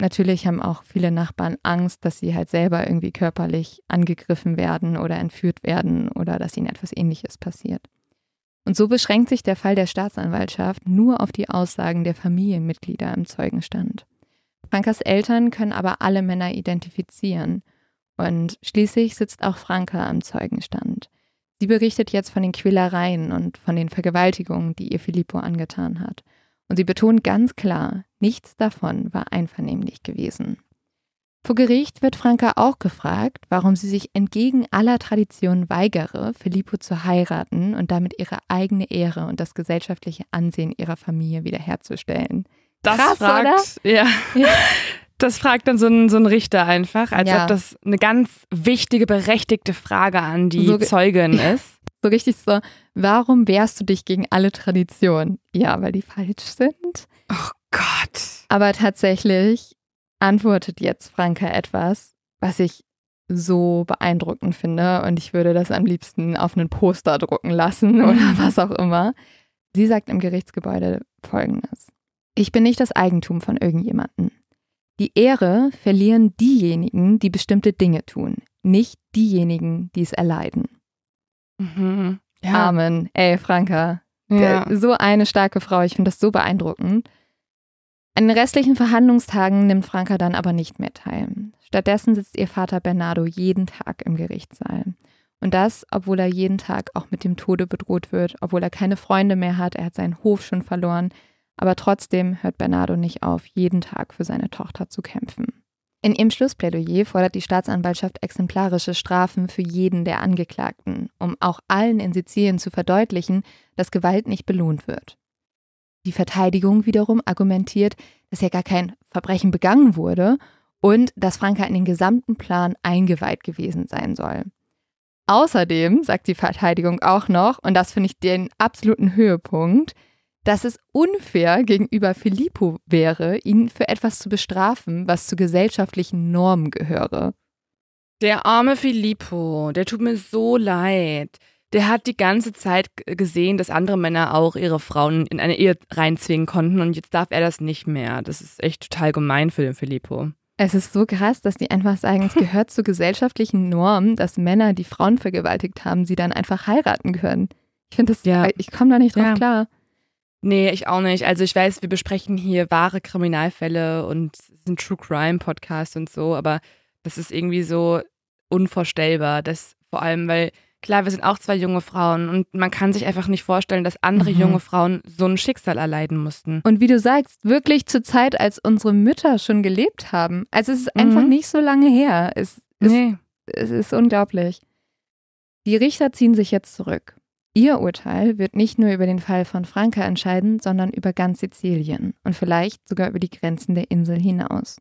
natürlich haben auch viele Nachbarn Angst, dass sie halt selber irgendwie körperlich angegriffen werden oder entführt werden oder dass ihnen etwas Ähnliches passiert. Und so beschränkt sich der Fall der Staatsanwaltschaft nur auf die Aussagen der Familienmitglieder im Zeugenstand. Frankas Eltern können aber alle Männer identifizieren und schließlich sitzt auch Franka am Zeugenstand. Sie berichtet jetzt von den Quälereien und von den Vergewaltigungen, die ihr Filippo angetan hat. Und sie betont ganz klar, nichts davon war einvernehmlich gewesen. Vor Gericht wird Franka auch gefragt, warum sie sich entgegen aller Traditionen weigere, Filippo zu heiraten und damit ihre eigene Ehre und das gesellschaftliche Ansehen ihrer Familie wiederherzustellen. Das Krass, fragt, oder? Ja. ja. Das fragt dann so ein, so ein Richter einfach, als ja. ob das eine ganz wichtige, berechtigte Frage an die so, Zeugin ist. So richtig so, warum wehrst du dich gegen alle Traditionen? Ja, weil die falsch sind. Oh Gott. Aber tatsächlich antwortet jetzt Franka etwas, was ich so beeindruckend finde und ich würde das am liebsten auf einen Poster drucken lassen oder was auch immer. Sie sagt im Gerichtsgebäude Folgendes. Ich bin nicht das Eigentum von irgendjemandem. Die Ehre verlieren diejenigen, die bestimmte Dinge tun, nicht diejenigen, die es erleiden. Mhm. Ja. Amen. Ey, Franka. Ja. So eine starke Frau. Ich finde das so beeindruckend. An den restlichen Verhandlungstagen nimmt Franka dann aber nicht mehr teil. Stattdessen sitzt ihr Vater Bernardo jeden Tag im Gerichtssaal. Und das, obwohl er jeden Tag auch mit dem Tode bedroht wird, obwohl er keine Freunde mehr hat, er hat seinen Hof schon verloren, aber trotzdem hört Bernardo nicht auf, jeden Tag für seine Tochter zu kämpfen. In ihrem Schlussplädoyer fordert die Staatsanwaltschaft exemplarische Strafen für jeden der Angeklagten, um auch allen in Sizilien zu verdeutlichen, dass Gewalt nicht belohnt wird. Die Verteidigung wiederum argumentiert, dass ja gar kein Verbrechen begangen wurde und dass Franka in den gesamten Plan eingeweiht gewesen sein soll. Außerdem sagt die Verteidigung auch noch, und das finde ich den absoluten Höhepunkt, dass es unfair gegenüber Filippo wäre, ihn für etwas zu bestrafen, was zu gesellschaftlichen Normen gehöre. Der arme Filippo, der tut mir so leid. Der hat die ganze Zeit gesehen, dass andere Männer auch ihre Frauen in eine Ehe reinzwingen konnten und jetzt darf er das nicht mehr. Das ist echt total gemein für den Filippo. Es ist so krass, dass die einfach sagen, es gehört zu gesellschaftlichen Normen, dass Männer, die Frauen vergewaltigt haben, sie dann einfach heiraten können. Ich finde das, ja. ich komme da nicht drauf ja. klar. Nee, ich auch nicht. Also ich weiß, wir besprechen hier wahre Kriminalfälle und es ist ein True Crime Podcast und so, aber das ist irgendwie so unvorstellbar. Das vor allem, weil klar, wir sind auch zwei junge Frauen und man kann sich einfach nicht vorstellen, dass andere mhm. junge Frauen so ein Schicksal erleiden mussten. Und wie du sagst, wirklich zur Zeit, als unsere Mütter schon gelebt haben. Also es ist mhm. einfach nicht so lange her. Es, nee. es ist unglaublich. Die Richter ziehen sich jetzt zurück. Ihr Urteil wird nicht nur über den Fall von Franka entscheiden, sondern über ganz Sizilien und vielleicht sogar über die Grenzen der Insel hinaus.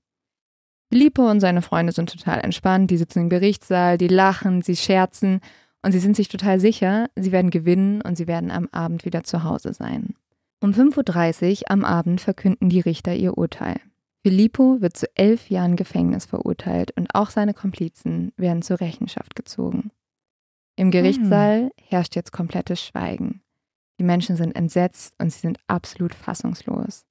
Filippo und seine Freunde sind total entspannt, die sitzen im Gerichtssaal, die lachen, sie scherzen Und sie sind sich total sicher, sie werden gewinnen und sie werden am Abend wieder zu Hause sein. Um 5.30 Uhr am Abend verkünden die Richter ihr Urteil. Filippo wird zu elf Jahren Gefängnis verurteilt und auch seine Komplizen werden zur Rechenschaft gezogen. Im Gerichtssaal herrscht jetzt komplettes Schweigen. Die Menschen sind entsetzt und sie sind absolut fassungslos.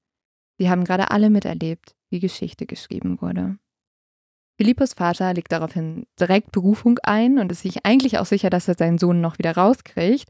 Sie haben gerade alle miterlebt, wie Geschichte geschrieben wurde. Philippos Vater legt daraufhin direkt Berufung ein und ist sich eigentlich auch sicher, dass er seinen Sohn noch wieder rauskriegt.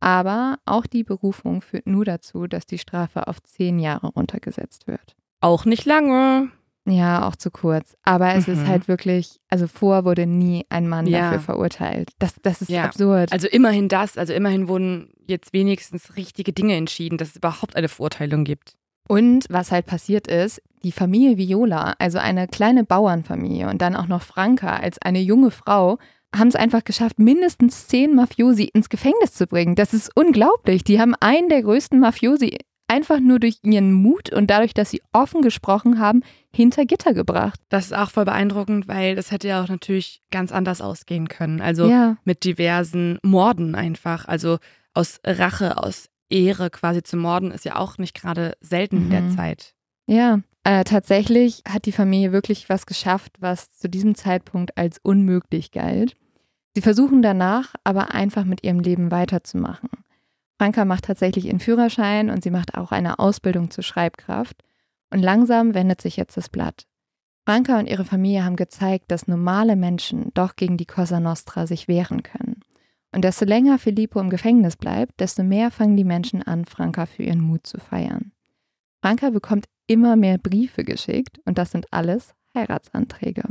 Aber auch die Berufung führt nur dazu, dass die Strafe auf zehn Jahre runtergesetzt wird. Auch nicht lange. Ja, auch zu kurz. Aber es Mhm. ist halt wirklich, also vor wurde nie ein Mann Ja. dafür verurteilt. Das, das ist Ja. absurd. Also immerhin das, also immerhin wurden jetzt wenigstens richtige Dinge entschieden, dass es überhaupt eine Verurteilung gibt. Und was halt passiert ist, die Familie Viola, also eine kleine Bauernfamilie und dann auch noch Franka als eine junge Frau, haben es einfach geschafft, mindestens zehn Mafiosi ins Gefängnis zu bringen. Das ist unglaublich. Die haben einen der größten Mafiosi einfach nur durch ihren Mut und dadurch, dass sie offen gesprochen haben, hinter Gitter gebracht. Das ist auch voll beeindruckend, weil das hätte ja auch natürlich ganz anders ausgehen können. Also ja, mit diversen Morden einfach. Also aus Rache, aus Ehre quasi zu morden, ist ja auch nicht gerade selten in der Mhm. Zeit. ja. Äh, tatsächlich hat die Familie wirklich was geschafft, was zu diesem Zeitpunkt als unmöglich galt. Sie versuchen danach aber einfach mit ihrem Leben weiterzumachen. Franka macht tatsächlich ihren Führerschein und sie macht auch eine Ausbildung zur Schreibkraft. Und langsam wendet sich jetzt das Blatt. Franka und ihre Familie haben gezeigt, dass normale Menschen doch gegen die Cosa Nostra sich wehren können. Und desto länger Filippo im Gefängnis bleibt, desto mehr fangen die Menschen an, Franka für ihren Mut zu feiern. Franka bekommt immer mehr Briefe geschickt und das sind alles Heiratsanträge.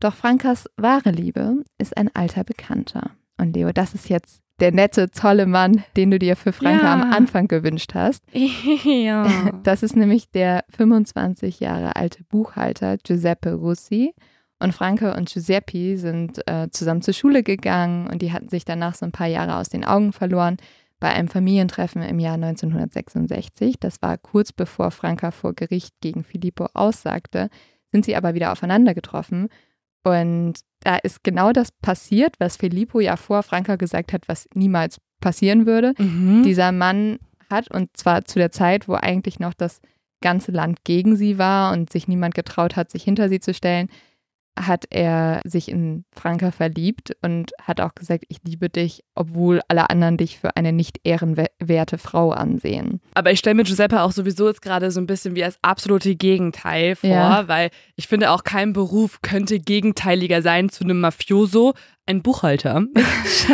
Doch Frankas wahre Liebe ist ein alter Bekannter. Und Leo, das ist jetzt der nette, tolle Mann, den du dir für Franka Ja. am Anfang gewünscht hast. ja. Das ist nämlich der 25 Jahre alte Buchhalter Giuseppe Russi. Und Franke und Giuseppe sind äh, zusammen zur Schule gegangen und die hatten sich danach so ein paar Jahre aus den Augen verloren bei einem Familientreffen im Jahr 1966. Das war kurz bevor Franka vor Gericht gegen Filippo aussagte, sind sie aber wieder aufeinander getroffen. Und da ist genau das passiert, was Filippo ja vor Franka gesagt hat, was niemals passieren würde Mhm. dieser Mann hat, und zwar zu der Zeit, wo eigentlich noch das ganze Land gegen sie war und sich niemand getraut hat, sich hinter sie zu stellen, hat er sich in Franka verliebt und hat auch gesagt, ich liebe dich, obwohl alle anderen dich für eine nicht ehrenwerte Frau ansehen. Aber ich stelle mir Giuseppe auch sowieso jetzt gerade so ein bisschen wie das absolute Gegenteil vor, Ja. weil ich finde auch kein Beruf könnte gegenteiliger sein zu einem Mafioso, ein Buchhalter.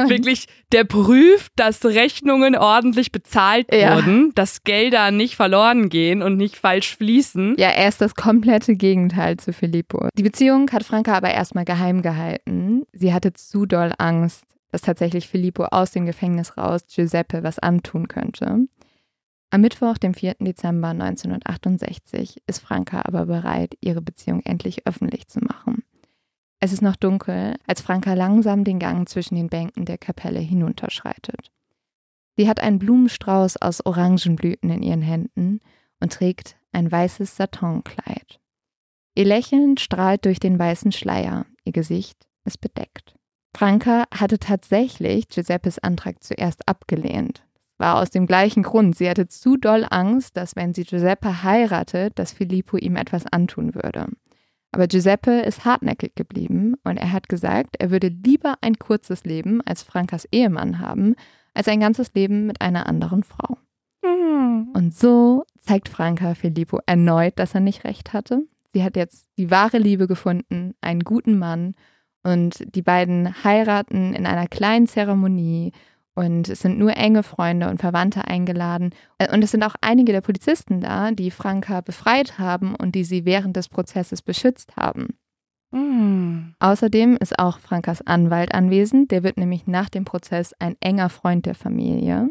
Wirklich, der prüft, dass Rechnungen ordentlich bezahlt Ja. wurden, dass Gelder nicht verloren gehen und nicht falsch fließen. Ja, er ist das komplette Gegenteil zu Filippo. Die Beziehung hat Franka aber erstmal geheim gehalten. Sie hatte zu doll Angst, dass tatsächlich Filippo aus dem Gefängnis raus Giuseppe was antun könnte. Am Mittwoch, dem 4. Dezember 1968, ist Franka aber bereit, ihre Beziehung endlich öffentlich zu machen. Es ist noch dunkel, als Franka langsam den Gang zwischen den Bänken der Kapelle hinunterschreitet. Sie hat einen Blumenstrauß aus Orangenblüten in ihren Händen und trägt ein weißes Satonkleid. Ihr Lächeln strahlt durch den weißen Schleier, ihr Gesicht ist bedeckt. Franka hatte tatsächlich Giuseppes Antrag zuerst abgelehnt. War aus dem gleichen Grund. Sie hatte zu doll Angst, dass wenn sie Giuseppe heiratet, dass Filippo ihm etwas antun würde. Aber Giuseppe ist hartnäckig geblieben und er hat gesagt, er würde lieber ein kurzes Leben als Frankas Ehemann haben, als ein ganzes Leben mit einer anderen Frau. Mhm. Und so zeigt Franka Filippo erneut, dass er nicht recht hatte. Sie hat jetzt die wahre Liebe gefunden, einen guten Mann und die beiden heiraten in einer kleinen Zeremonie und es sind nur enge Freunde und Verwandte eingeladen. Äh, Und es sind auch einige der Polizisten da, die Franka befreit haben und die sie während des Prozesses beschützt haben. Mhm. Außerdem ist auch Frankas Anwalt anwesend. Der wird nämlich nach dem Prozess ein enger Freund der Familie.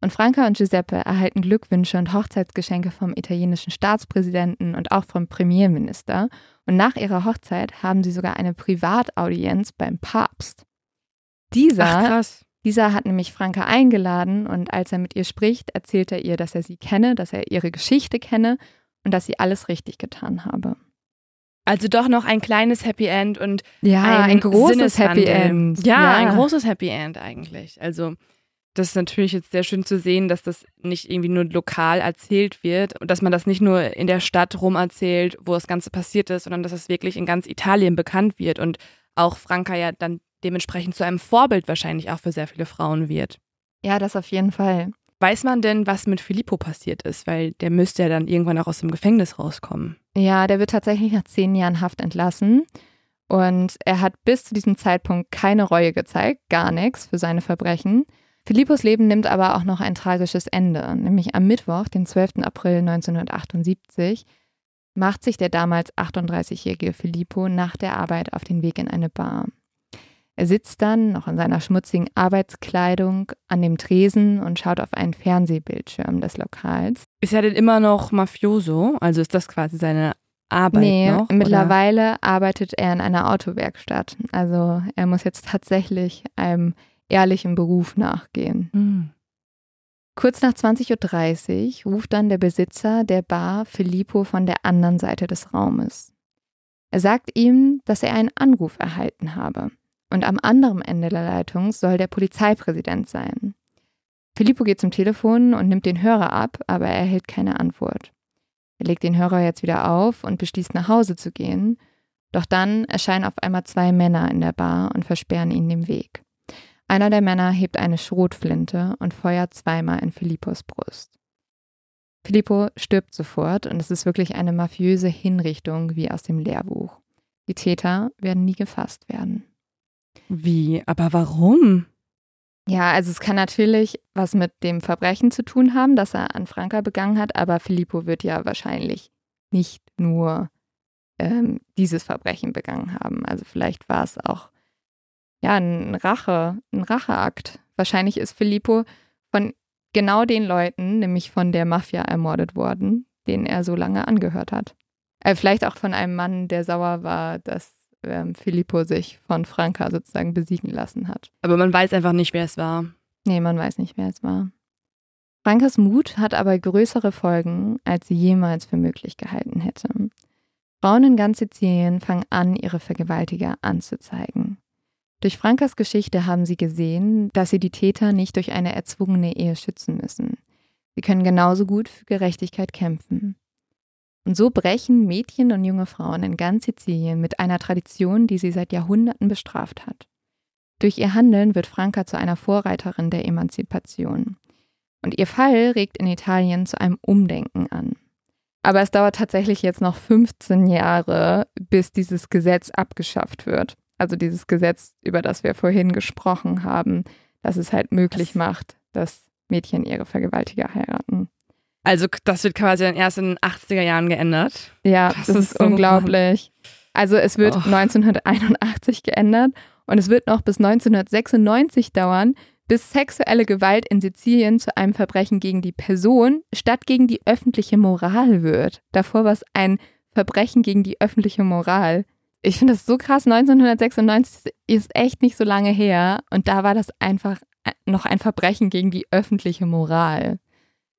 Und Franka und Giuseppe erhalten Glückwünsche und Hochzeitsgeschenke vom italienischen Staatspräsidenten und auch vom Premierminister. Und nach ihrer Hochzeit haben sie sogar eine Privataudienz beim Papst. Dieser, Ach krass. Dieser hat nämlich Franka eingeladen und als er mit ihr spricht, erzählt er ihr, dass er sie kenne, dass er ihre Geschichte kenne und dass sie alles richtig getan habe. Also doch noch ein kleines Happy End und ja, ein, ein großes Happy. End. Ja, ein großes Happy End eigentlich. Also das ist natürlich jetzt sehr schön zu sehen, dass das nicht irgendwie nur lokal erzählt wird und dass man das nicht nur in der Stadt rum erzählt, wo das Ganze passiert ist, sondern dass es wirklich in ganz Italien bekannt wird und auch Franka ja dann dementsprechend zu einem Vorbild wahrscheinlich auch für sehr viele Frauen wird. Ja, das auf jeden Fall. Weiß man denn, was mit Filippo passiert ist? Weil der müsste ja dann irgendwann auch aus dem Gefängnis rauskommen. Ja, der wird tatsächlich nach zehn Jahren Haft entlassen. Und er hat bis zu diesem Zeitpunkt keine Reue gezeigt, gar nichts für seine Verbrechen. Philippos Leben nimmt aber auch noch ein tragisches Ende. Nämlich am Mittwoch, den 12. April 1978, macht sich der damals 38-jährige Filippo nach der Arbeit auf den Weg in eine Bar. Er sitzt dann, noch in seiner schmutzigen Arbeitskleidung, an dem Tresen und schaut auf einen Fernsehbildschirm des Lokals. Ist er denn immer noch Mafioso? Also ist das quasi seine Arbeit nee, noch? mittlerweile arbeitet er in einer Autowerkstatt. Also er muss jetzt tatsächlich einem ehrlichen Beruf nachgehen. Hm. Kurz nach 20.30 Uhr ruft dann der Besitzer der Bar Filippo von der anderen Seite des Raumes. Er sagt ihm, dass er einen Anruf erhalten habe. Und am anderen Ende der Leitung soll der Polizeipräsident sein. Filippo geht zum Telefon und nimmt den Hörer ab, aber er erhält keine Antwort. Er legt den Hörer jetzt wieder auf und beschließt nach Hause zu gehen. Doch dann erscheinen auf einmal zwei Männer in der Bar und versperren ihnen den Weg. Einer der Männer hebt eine Schrotflinte und feuert zweimal in Filippos Brust. Filippo stirbt sofort und es ist wirklich eine mafiöse Hinrichtung wie aus dem Lehrbuch. Die Täter werden nie gefasst werden. Wie? Aber warum? Ja, also es kann natürlich was mit dem Verbrechen zu tun haben, das er an Franka begangen hat, aber Filippo wird ja wahrscheinlich nicht nur ähm, dieses Verbrechen begangen haben. Also vielleicht war es auch ja ein Rache, ein Racheakt. Wahrscheinlich ist Filippo von genau den Leuten, nämlich von der Mafia ermordet worden, denen er so lange angehört hat. Äh, vielleicht auch von einem Mann, der sauer war, dass ähm, Filippo sich von Franka sozusagen besiegen lassen hat. Aber man weiß einfach nicht, wer es war. Nee, man weiß nicht, wer es war. Frankas Mut hat aber größere Folgen, als sie jemals für möglich gehalten hätte. Frauen in ganz Sizilien fangen an, ihre Vergewaltiger anzuzeigen. Durch Frankas Geschichte haben sie gesehen, dass sie die Täter nicht durch eine erzwungene Ehe schützen müssen. Sie können genauso gut für Gerechtigkeit kämpfen. Und so brechen Mädchen und junge Frauen in ganz Sizilien mit einer Tradition, die sie seit Jahrhunderten bestraft hat. Durch ihr Handeln wird Franca zu einer Vorreiterin der Emanzipation. Und ihr Fall regt in Italien zu einem Umdenken an. Aber es dauert tatsächlich jetzt noch 15 Jahre, bis dieses Gesetz abgeschafft wird. Also dieses Gesetz, über das wir vorhin gesprochen haben, das es halt möglich macht, dass Mädchen ihre Vergewaltiger heiraten. Also das wird quasi dann erst in den 80er Jahren geändert. Ja, das, Das ist, ist so unglaublich. Also es wird Oh. 1981 geändert und es wird noch bis 1996 dauern, bis sexuelle Gewalt in Sizilien zu einem Verbrechen gegen die Person statt gegen die öffentliche Moral wird. Davor war es ein Verbrechen gegen die öffentliche Moral. Ich finde das so krass. 1996 ist echt nicht so lange her und da war das einfach noch ein Verbrechen gegen die öffentliche Moral.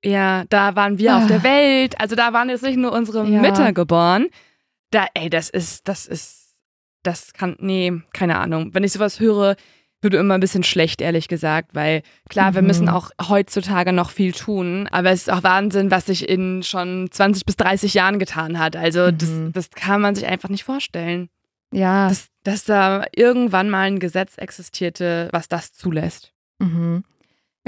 Ja, da waren wir auf Ah. der Welt. Also da waren jetzt nicht nur unsere Ja. Mütter geboren. Da, ey, das ist, das ist, das kann, nee, keine Ahnung. Wenn ich sowas höre, würde immer ein bisschen schlecht, ehrlich gesagt, weil klar, wir Mhm. müssen auch heutzutage noch viel tun, aber es ist auch Wahnsinn, was sich in schon 20 bis 30 Jahren getan hat. Also das, Mhm. das kann man sich einfach nicht vorstellen, Ja. dass, dass da irgendwann mal ein Gesetz existierte, was das zulässt. Mhm.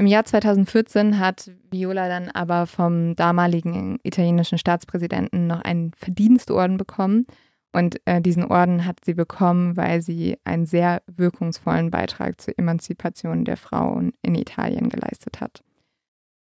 Im Jahr 2014 hat Viola dann aber vom damaligen italienischen Staatspräsidenten noch einen Verdienstorden bekommen. Und äh, diesen Orden hat sie bekommen, weil sie einen sehr wirkungsvollen Beitrag zur Emanzipation der Frauen in Italien geleistet hat.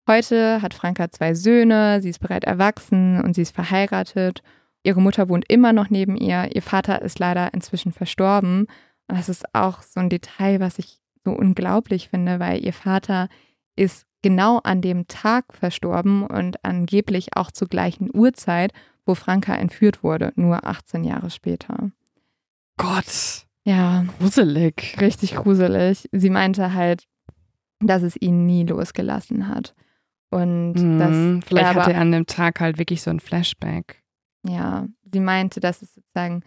Heute hat Franka zwei Söhne, sie ist bereit erwachsen und sie ist verheiratet. Ihre Mutter wohnt immer noch neben ihr. Ihr Vater ist leider inzwischen verstorben. Und das ist auch so ein Detail, was ich so unglaublich finde, weil ihr Vater ist genau an dem Tag verstorben und angeblich auch zur gleichen Uhrzeit, wo Franka entführt wurde, nur 18 Jahre später. Gott, Ja, gruselig. richtig gruselig. Sie meinte halt, dass es ihn nie losgelassen hat. Und Mhm, dass Vielleicht er hatte er an dem Tag halt wirklich so ein Flashback. Ja, sie meinte, dass es sozusagen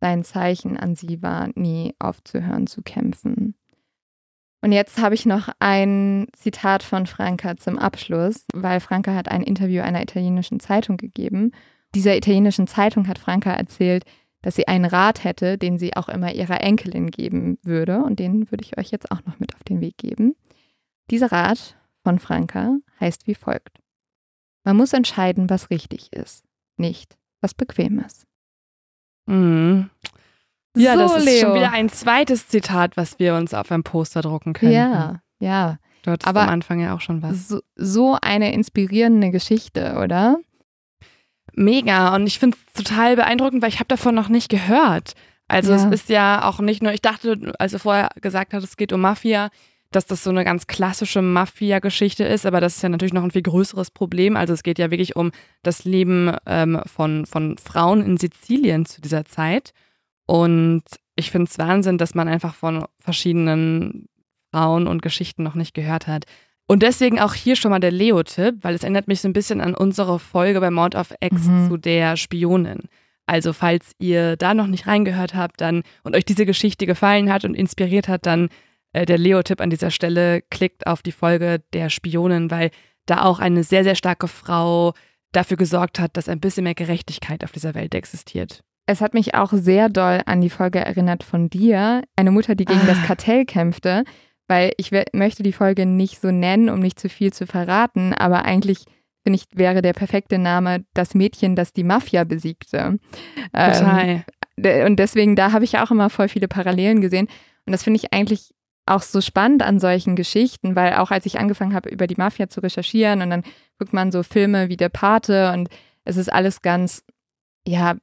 sein Zeichen an sie war, nie aufzuhören zu kämpfen. Und jetzt habe ich noch ein Zitat von Franka zum Abschluss, weil Franka hat ein Interview einer italienischen Zeitung gegeben. Dieser italienischen Zeitung hat Franka erzählt, dass sie einen Rat hätte, den sie auch immer ihrer Enkelin geben würde. Und den würde ich euch jetzt auch noch mit auf den Weg geben. Dieser Rat von Franka heißt wie folgt. Man muss entscheiden, was richtig ist, nicht was bequem ist. Mhm. Ja, so, das ist Leo. schon wieder ein zweites Zitat, was wir uns auf ein Poster drucken können. Ja, ja. Du hattest Aber am Anfang ja auch schon was. So, so eine inspirierende Geschichte, oder? Mega. Und ich finde es total beeindruckend, weil ich habe davon noch nicht gehört. Also ja. es ist ja auch nicht nur, ich dachte, als du vorher gesagt hast, es geht um Mafia, dass das so eine ganz klassische Mafia-Geschichte ist, aber das ist ja natürlich noch ein viel größeres Problem. Also es geht ja wirklich um das Leben ähm, von, von Frauen in Sizilien zu dieser Zeit. Und ich finde es Wahnsinn, dass man einfach von verschiedenen Frauen und Geschichten noch nicht gehört hat. Und deswegen auch hier schon mal der Leo-Tipp, weil es erinnert mich so ein bisschen an unsere Folge bei Mount of X mhm. zu der Spionin. Also falls ihr da noch nicht reingehört habt dann und euch diese Geschichte gefallen hat und inspiriert hat, dann äh, der Leo-Tipp an dieser Stelle, klickt auf die Folge der Spionin, weil da auch eine sehr, sehr starke Frau dafür gesorgt hat, dass ein bisschen mehr Gerechtigkeit auf dieser Welt existiert. Es hat mich auch sehr doll an die Folge erinnert von dir, eine Mutter, die gegen ah. das Kartell kämpfte, weil ich möchte die Folge nicht so nennen, um nicht zu viel zu verraten, aber eigentlich finde ich, wäre der perfekte Name das Mädchen, das die Mafia besiegte. Total. Ähm, und deswegen, da habe ich auch immer voll viele Parallelen gesehen. Und das finde ich eigentlich auch so spannend an solchen Geschichten, weil auch als ich angefangen habe, über die Mafia zu recherchieren und dann guckt man so Filme wie Der Pate und es ist alles ganz, ja,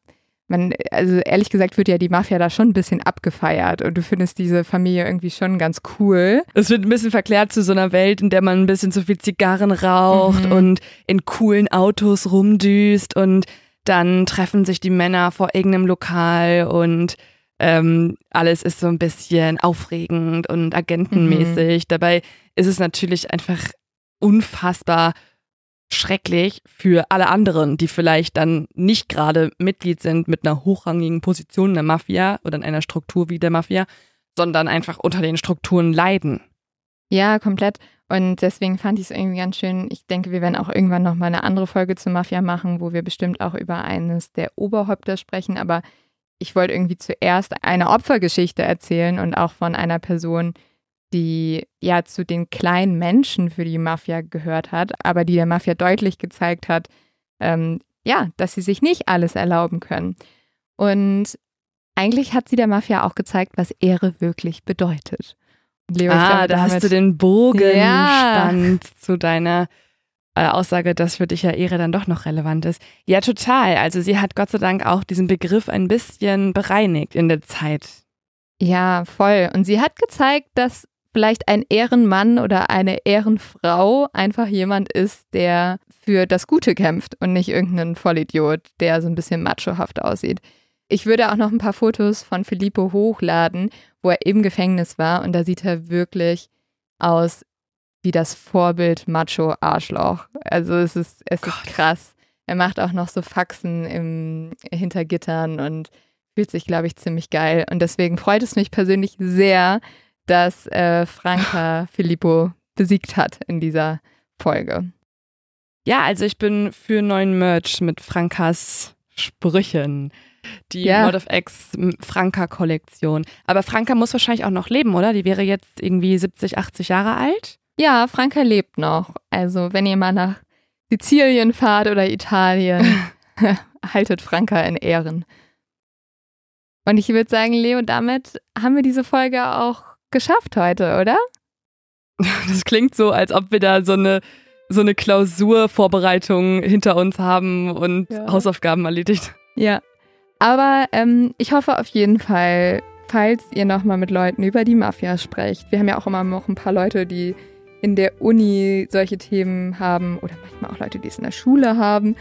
man, also ehrlich gesagt wird ja die Mafia da schon ein bisschen abgefeiert und du findest diese Familie irgendwie schon ganz cool. Es wird ein bisschen verklärt zu so einer Welt, in der man ein bisschen zu viel Zigarren raucht mhm. und in coolen Autos rumdüst und dann treffen sich die Männer vor irgendeinem Lokal und ähm, alles ist so ein bisschen aufregend und agentenmäßig. Mhm. Dabei ist es natürlich einfach unfassbar schrecklich für alle anderen, die vielleicht dann nicht gerade Mitglied sind mit einer hochrangigen Position in der Mafia oder in einer Struktur wie der Mafia, sondern einfach unter den Strukturen leiden. Ja, komplett. Und deswegen fand ich es irgendwie ganz schön. Ich denke, wir werden auch irgendwann nochmal eine andere Folge zur Mafia machen, wo wir bestimmt auch über eines der Oberhäupter sprechen. Aber ich wollte irgendwie zuerst eine Opfergeschichte erzählen und auch von einer Person, die ja zu den kleinen Menschen für die Mafia gehört hat, aber die der Mafia deutlich gezeigt hat, ähm, ja, dass sie sich nicht alles erlauben können. Und eigentlich hat sie der Mafia auch gezeigt, was Ehre wirklich bedeutet. Leo, ah, glaube, da hast du den Bogen ja. spannend zu deiner äh, Aussage, dass für dich ja Ehre dann doch noch relevant ist. Ja, total. Also sie hat Gott sei Dank auch diesen Begriff ein bisschen bereinigt in der Zeit. Ja, voll. Und sie hat gezeigt, dass vielleicht ein Ehrenmann oder eine Ehrenfrau einfach jemand ist, der für das Gute kämpft und nicht irgendein Vollidiot, der so ein bisschen machohaft aussieht. Ich würde auch noch ein paar Fotos von Filippo hochladen, wo er im Gefängnis war und da sieht er wirklich aus wie das Vorbild Macho-Arschloch. Also es ist, es ist krass. Er macht auch noch so Faxen im, hinter Gittern und fühlt sich, glaube ich, ziemlich geil. Und deswegen freut es mich persönlich sehr, dass äh, Franka Filippo besiegt hat in dieser Folge. Ja, also ich bin für neuen Merch mit Frankas Sprüchen. Die ja. Mod of X Franka-Kollektion. Aber Franka muss wahrscheinlich auch noch leben, oder? Die wäre jetzt irgendwie 70, 80 Jahre alt. Ja, Franka lebt noch. Also, wenn ihr mal nach Sizilien fahrt oder Italien, haltet Franka in Ehren. Und ich würde sagen, Leo, damit haben wir diese Folge auch geschafft heute, oder? Das klingt so, als ob wir da so eine, so eine Klausurvorbereitung hinter uns haben und ja. Hausaufgaben erledigt. Ja. Aber ähm, ich hoffe auf jeden Fall, falls ihr nochmal mit Leuten über die Mafia sprecht. Wir haben ja auch immer noch ein paar Leute, die in der Uni solche Themen haben oder manchmal auch Leute, die es in der Schule haben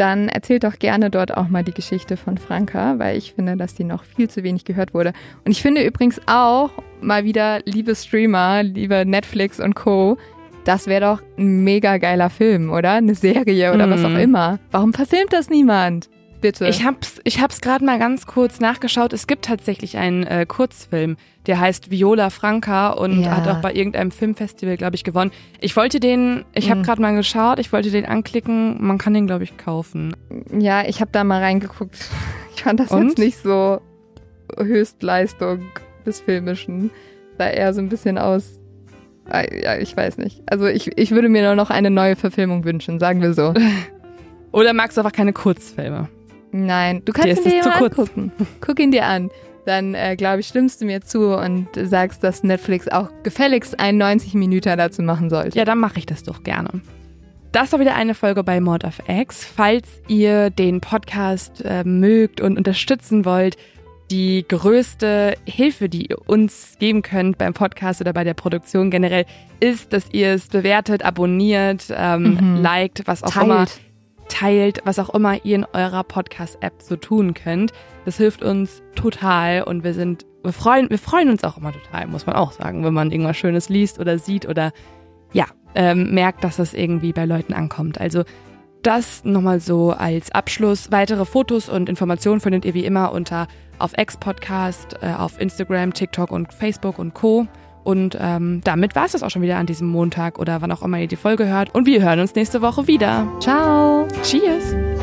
dann erzählt doch gerne dort auch mal die Geschichte von Franka, weil ich finde, dass die noch viel zu wenig gehört wurde. Und ich finde übrigens auch mal wieder, liebe Streamer, liebe Netflix und Co., das wäre doch ein mega geiler Film, oder? Eine Serie oder mhm. was auch mhm. immer. Warum verfilmt das niemand? Bitte. Ich hab's, ich hab's gerade mal ganz kurz nachgeschaut. Es gibt tatsächlich einen äh, Kurzfilm, der heißt Viola Franca und Ja. hat auch bei irgendeinem Filmfestival, glaube ich, gewonnen. Ich wollte den, ich habe Mhm. gerade mal geschaut, ich wollte den anklicken. Man kann den, glaube ich, kaufen. Ja, ich habe da mal reingeguckt. Ich fand das Und? jetzt nicht so Höchstleistung des Filmischen. Sah eher so ein bisschen aus. Ah, Ja, ich weiß nicht. Also ich, ich würde mir nur noch eine neue Verfilmung wünschen, sagen wir so. Oder magst du einfach keine Kurzfilme? Nein, du kannst ihn dir zu mal kurz. angucken. Guck ihn dir an. Dann, äh, glaube ich, stimmst du mir zu und sagst, dass Netflix auch gefälligst einen 90 Minuten dazu machen sollte. Ja, dann mache ich das doch gerne. Das war wieder eine Folge bei Mod of X. Falls ihr den Podcast äh, mögt und unterstützen wollt, die größte Hilfe, die ihr uns geben könnt beim Podcast oder bei der Produktion generell, ist, dass ihr es bewertet, abonniert, ähm, Mhm. liked, was auch immer Teilt. was auch immer ihr in eurer Podcast-App so tun könnt. Das hilft uns total und wir sind, wir freuen, wir freuen uns auch immer total, muss man auch sagen, wenn man irgendwas Schönes liest oder sieht oder ja, ähm, merkt, dass das irgendwie bei Leuten ankommt. Also das nochmal so als Abschluss. Weitere Fotos und Informationen findet ihr wie immer unter auf X-Podcast, äh, auf Instagram, TikTok und Facebook und Co. Und ähm, damit war es das auch schon wieder an diesem Montag oder wann auch immer ihr die Folge hört. Und wir hören uns nächste Woche wieder. Ciao. Cheers!